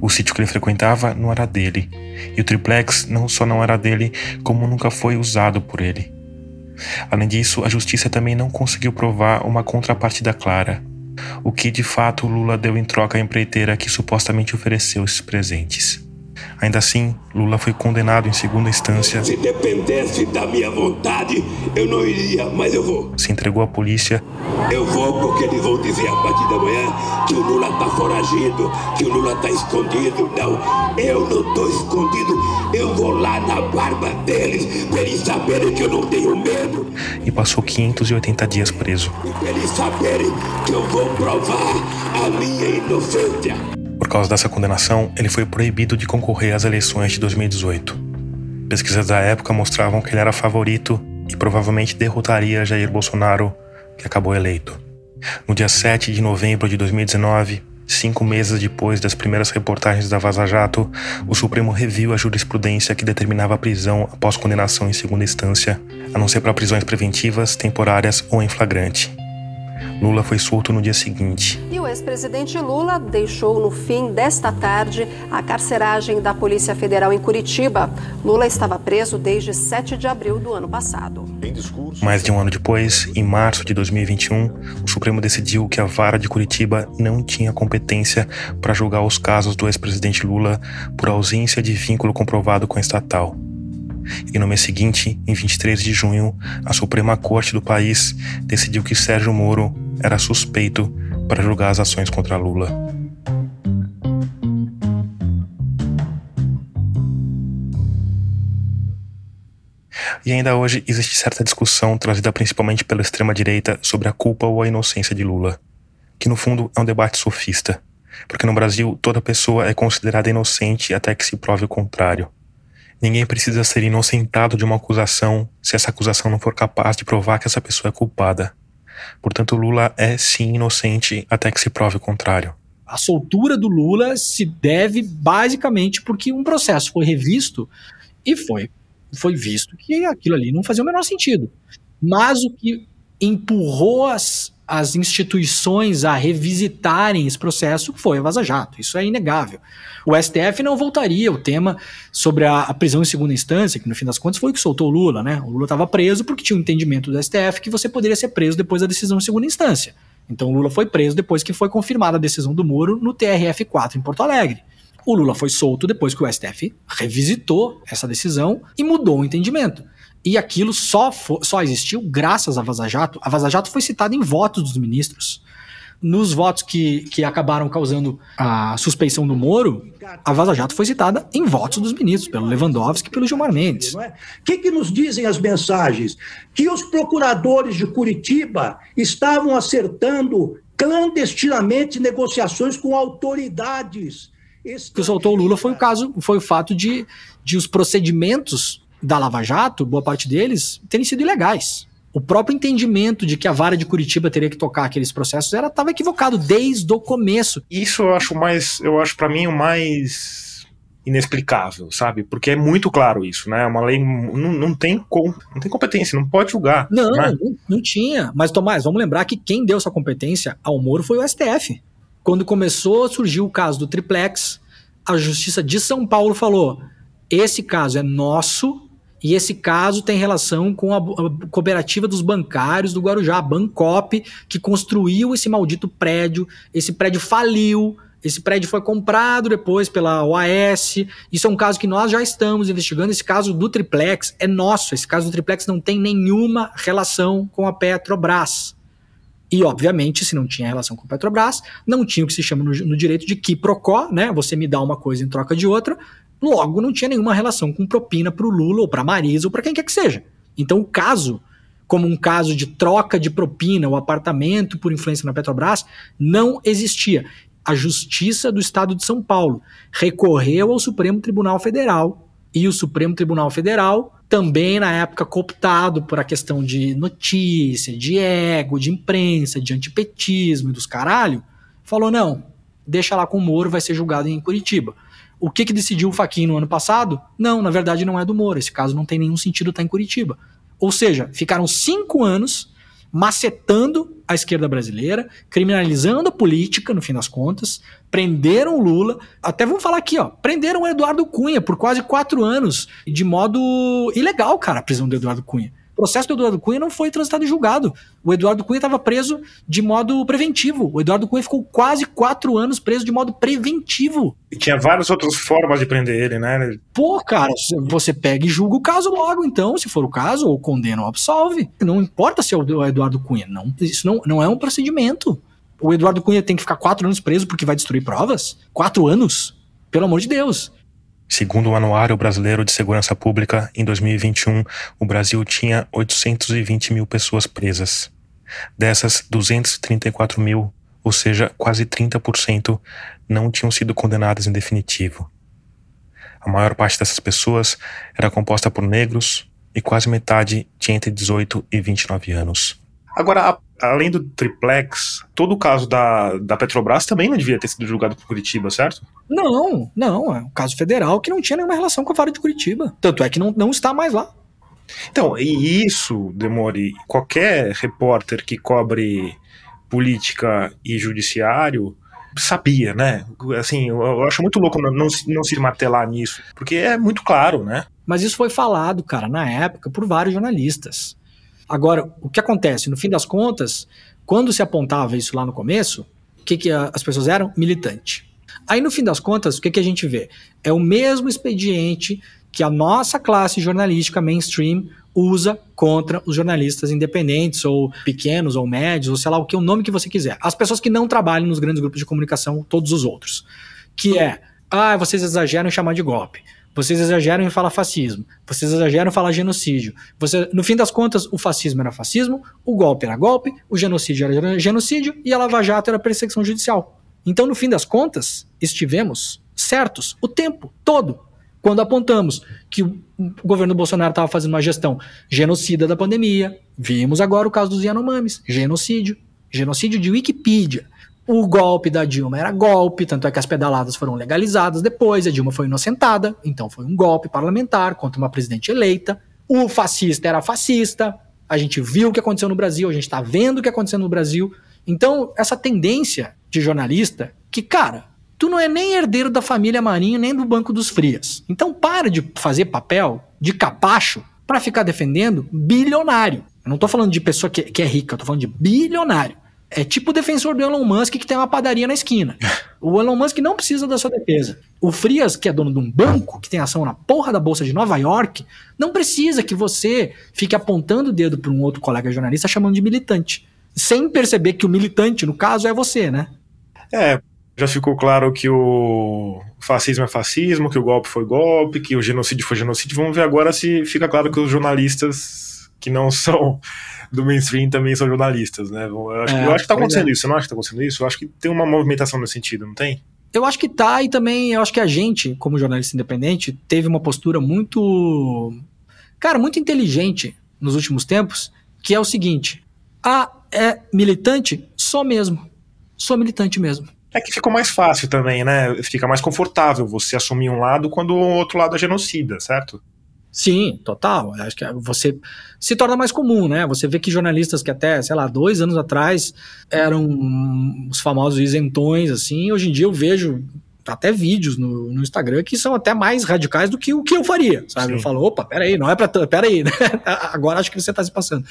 A: O sítio que ele frequentava não era dele, e o triplex não só não era dele, como nunca foi usado por ele. Além disso, a justiça também não conseguiu provar uma contrapartida clara, o que de fato Lula deu em troca à empreiteira que supostamente ofereceu esses presentes. Ainda assim, Lula foi condenado em segunda instância.
G: Se dependesse da minha vontade, eu não iria, mas eu vou.
A: Se entregou à polícia.
G: Eu vou porque eles vão dizer a partir da manhã que o Lula tá foragido, que o Lula tá escondido. Não, eu não tô escondido. Eu vou lá na barba deles pra eles saberem que eu não tenho medo.
A: E passou 580 dias preso.
G: E pra eles saberem que eu vou provar a minha inocência.
A: Por causa dessa condenação, ele foi proibido de concorrer às eleições de 2018. Pesquisas da época mostravam que ele era favorito e provavelmente derrotaria Jair Bolsonaro, que acabou eleito. No dia 7 de novembro de 2019, cinco meses depois das primeiras reportagens da Vaza Jato, o Supremo reviu a jurisprudência que determinava a prisão após condenação em segunda instância, a não ser para prisões preventivas, temporárias ou em flagrante. Lula foi solto no dia seguinte.
F: E o ex-presidente Lula deixou no fim desta tarde a carceragem da Polícia Federal em Curitiba. Lula estava preso desde 7 de abril do ano passado.
A: Mais de um ano depois, em março de 2021, o Supremo decidiu que a vara de Curitiba não tinha competência para julgar os casos do ex-presidente Lula por ausência de vínculo comprovado com a estatal. E no mês seguinte, em 23 de junho, a Suprema Corte do país decidiu que Sérgio Moro era suspeito para julgar as ações contra Lula. E ainda hoje existe certa discussão trazida principalmente pela extrema-direita sobre a culpa ou a inocência de Lula, que no fundo é um debate sofista, porque no Brasil toda pessoa é considerada inocente até que se prove o contrário. Ninguém precisa ser inocentado de uma acusação se essa acusação não for capaz de provar que essa pessoa é culpada. Portanto, Lula é sim inocente até que se prove o contrário.
C: A soltura do Lula se deve basicamente porque um processo foi revisto e foi, foi visto que aquilo ali não fazia o menor sentido. Mas o que empurrou as, as instituições a revisitarem esse processo foi a Vaza Jato. Isso é inegável. O STF não voltaria o tema sobre a, a, prisão em segunda instância, que no fim das contas foi o que soltou o Lula, né? O Lula estava preso porque tinha um entendimento do STF que você poderia ser preso depois da decisão em segunda instância. Então o Lula foi preso depois que foi confirmada a decisão do Moro no TRF4 em Porto Alegre. O Lula foi solto depois que o STF revisitou essa decisão e mudou o entendimento. E aquilo só, só existiu graças a Vaza Jato. A Vaza Jato foi citada em votos dos ministros. Nos votos que, que acabaram causando a suspeição do Moro, a Vaza Jato foi citada em votos dos ministros, pelo Lewandowski e pelo Gilmar Mendes. O
H: é? que, que nos dizem as mensagens? Que os procuradores de Curitiba estavam acertando clandestinamente negociações com autoridades.
C: O que soltou o Lula foi o caso, foi o fato de, de os procedimentos da Lava Jato, boa parte deles, terem sido ilegais. O próprio entendimento de que a vara de Curitiba teria que tocar aqueles processos era estava equivocado desde o começo.
D: Isso eu acho mais, eu acho para mim o mais inexplicável, sabe? Porque é muito claro isso, né? Uma lei não, não tem com, não tem competência, não pode julgar.
C: Não, né? não, não tinha. Mas Tomás, vamos lembrar que quem deu essa competência ao Moro foi o STF. Quando começou a surgir o caso do triplex, a Justiça de São Paulo falou: esse caso é nosso, e esse caso tem relação com a, cooperativa dos bancários do Guarujá, a Bancop, que construiu esse maldito prédio. Esse prédio faliu. Esse prédio foi comprado depois pela OAS. Isso é um caso que nós já estamos investigando. Esse caso do triplex é nosso. Esse caso do triplex não tem nenhuma relação com a Petrobras. E, obviamente, se não tinha relação com a Petrobras, não tinha o que se chama no, no direito de quiprocó, né? Você me dá uma coisa em troca de outra. Logo, não tinha nenhuma relação com propina para o Lula ou para Marisa ou para quem quer que seja. Então, o caso, como um caso de troca de propina ou apartamento por influência na Petrobras, não existia. A Justiça do Estado de São Paulo recorreu ao Supremo Tribunal Federal e o Supremo Tribunal Federal, também na época cooptado por a questão de notícia, de ego, de imprensa, de antipetismo e dos caralho, falou: não, deixa lá com o Moro, vai ser julgado em Curitiba. O que, que decidiu o Faquin no ano passado? Não, na verdade não é do Moro. Esse caso não tem nenhum sentido estar em Curitiba. Ou seja, ficaram cinco anos macetando a esquerda brasileira, criminalizando a política, no fim das contas, prenderam o Lula, até vamos falar aqui, ó, prenderam o Eduardo Cunha por quase quatro anos, de modo ilegal, cara, a prisão do Eduardo Cunha. O processo do Eduardo Cunha não foi transitado e julgado. O Eduardo Cunha estava preso de modo preventivo. O Eduardo Cunha ficou quase quatro anos preso de modo preventivo.
D: E tinha várias outras formas de prender ele, né?
C: Pô, cara, você pega e julga o caso logo, então, se for o caso, ou condena ou absolve. Não importa se é o Eduardo Cunha. Não, isso não, não é um procedimento. O Eduardo Cunha tem que ficar quatro anos preso porque vai destruir provas? Quatro anos? Pelo amor de Deus.
A: Segundo o Anuário Brasileiro de Segurança Pública, em 2021, o Brasil tinha 820 mil pessoas presas. Dessas, 234 mil, ou seja, quase 30%, não tinham sido condenadas em definitivo. A maior parte dessas pessoas era composta por negros e quase metade tinha entre 18 e 29 anos.
D: Agora, além do triplex, todo o caso da, da Petrobras também não devia ter sido julgado por Curitiba, certo?
C: Não, não. É um caso federal que não tinha nenhuma relação com a vara de Curitiba. Tanto é que não, não está mais lá.
D: Então, e isso, Demore, qualquer repórter que cobre política e judiciário sabia, né? Assim, eu acho muito louco não, não, não se martelar nisso, porque é muito claro, né?
C: Mas isso foi falado, cara, na época, por vários jornalistas. Agora, o que acontece? No fim das contas, quando se apontava isso lá no começo, o que, que as pessoas eram? Militante. Aí, no fim das contas, o que, que a gente vê? É o mesmo expediente que a nossa classe jornalística mainstream usa contra os jornalistas independentes, ou pequenos, ou médios, ou sei lá o que, o nome que você quiser. As pessoas que não trabalham nos grandes grupos de comunicação, todos os outros. Que é, ah, vocês exageram em chamar de golpe. Vocês exageram em falar fascismo. Vocês exageram em falar genocídio. Você, no fim das contas, o fascismo era fascismo, o golpe era golpe, o genocídio era genocídio e a Lava Jato era perseguição judicial. Então, no fim das contas, estivemos certos o tempo todo quando apontamos que o governo Bolsonaro estava fazendo uma gestão genocida da pandemia. Vimos agora o caso dos Yanomamis, genocídio, genocídio de Wikipedia. O golpe da Dilma era golpe, tanto é que as pedaladas foram legalizadas depois, a Dilma foi inocentada, então foi um golpe parlamentar contra uma presidente eleita. O fascista era fascista, a gente viu o que aconteceu no Brasil, a gente está vendo o que aconteceu no Brasil. Então, essa tendência de jornalista, que, cara, tu não é nem herdeiro da família Marinho, nem do Banco dos Frias. Então, para de fazer papel de capacho para ficar defendendo bilionário. Eu não tô falando de pessoa que, que é rica, eu tô falando de bilionário. É tipo o defensor do Elon Musk que tem uma padaria na esquina. O Elon Musk não precisa da sua defesa. O Frias, que é dono de um banco, que tem ação na porra da Bolsa de Nova York, não precisa que você fique apontando o dedo para um outro colega jornalista chamando de militante. Sem perceber que o militante, no caso, é você, né?
D: É, já ficou claro que o fascismo é fascismo, que o golpe foi golpe, que o genocídio foi genocídio. Vamos ver agora se fica claro que os jornalistas que não são <laughs> do mainstream também são jornalistas, né? Eu acho, é, eu acho que tá acontecendo é. isso, você não acha que tá acontecendo isso? Eu acho que tem uma movimentação nesse sentido, não tem?
C: Eu acho que tá, e também eu acho que a gente, como jornalista independente, teve uma postura muito. Cara, muito inteligente nos últimos tempos, que é o seguinte: ah, é militante? Sou mesmo. Sou militante mesmo.
D: É que ficou mais fácil também, né? Fica mais confortável você assumir um lado quando o outro lado é genocida, certo?
C: Sim, total. Acho que você se torna mais comum, né? Você vê que jornalistas que até, sei lá, dois anos atrás eram os famosos isentões, assim, hoje em dia eu vejo até vídeos no, no, Instagram que são até mais radicais do que o que eu faria, sabe? Sim. Eu falo, opa, peraí, não é pra peraí, né? <laughs> Agora acho que você tá se passando.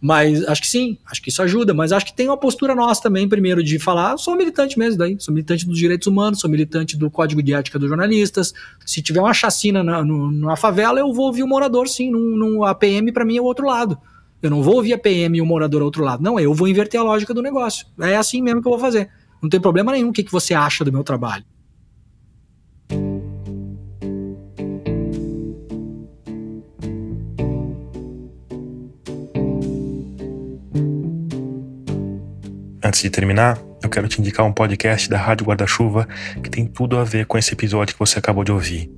C: Mas acho que sim, acho que isso ajuda, mas acho que tem uma postura nossa também, primeiro, de falar, sou militante mesmo daí, sou militante dos direitos humanos, sou militante do código de ética dos jornalistas, se tiver uma chacina na, no, numa favela, eu vou ouvir o morador, sim, num, num APM para mim é o outro lado. Eu não vou ouvir a PM e o morador ao outro lado. Não, eu vou inverter a lógica do negócio. É assim mesmo que eu vou fazer. Não tem problema nenhum o que, que você acha do meu trabalho.
A: Antes de terminar, eu quero te indicar um podcast da Rádio Guarda-Chuva que tem tudo a ver com esse episódio que você acabou de ouvir.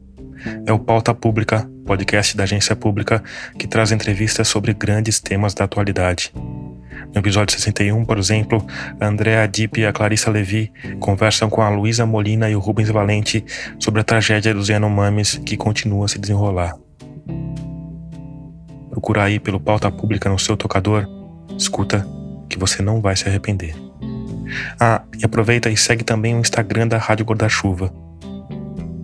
A: É o Pauta Pública, podcast da agência pública que traz entrevistas sobre grandes temas da atualidade. No episódio 61, por exemplo, a Andrea Dipp e a Clarissa Levi conversam com a Luísa Molina e o Rubens Valente sobre a tragédia dos Yanomamis que continua a se desenrolar. Procura aí pelo Pauta Pública no seu tocador, escuta que você não vai se arrepender. Ah, e aproveita e segue também o Instagram da Rádio Guarda-Chuva.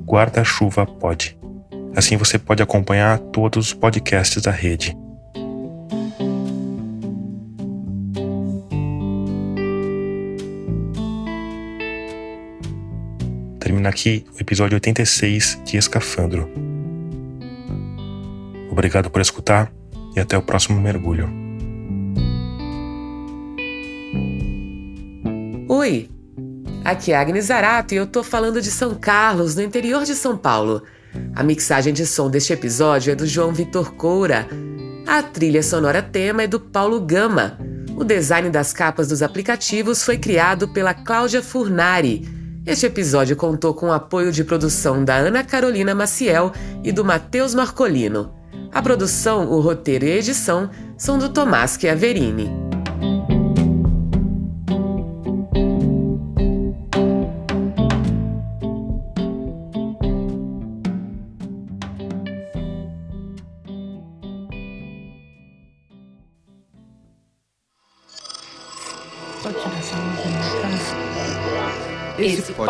A: Guarda-Chuva Pod. Assim você pode acompanhar todos os podcasts da rede. Termina aqui o episódio 86 de Escafandro. Obrigado por escutar e até o próximo mergulho.
I: Oi, aqui é Agnes Zarato e eu tô falando de São Carlos, no interior de São Paulo. A mixagem de som deste episódio é do João Vitor Coura. A trilha sonora tema é do Paulo Gama. O design das capas dos aplicativos foi criado pela Cláudia Furnari. Este episódio contou com o apoio de produção da Ana Carolina Maciel e do Matheus Marcolino. A produção, o roteiro e a edição são do Tomás Chiaverini.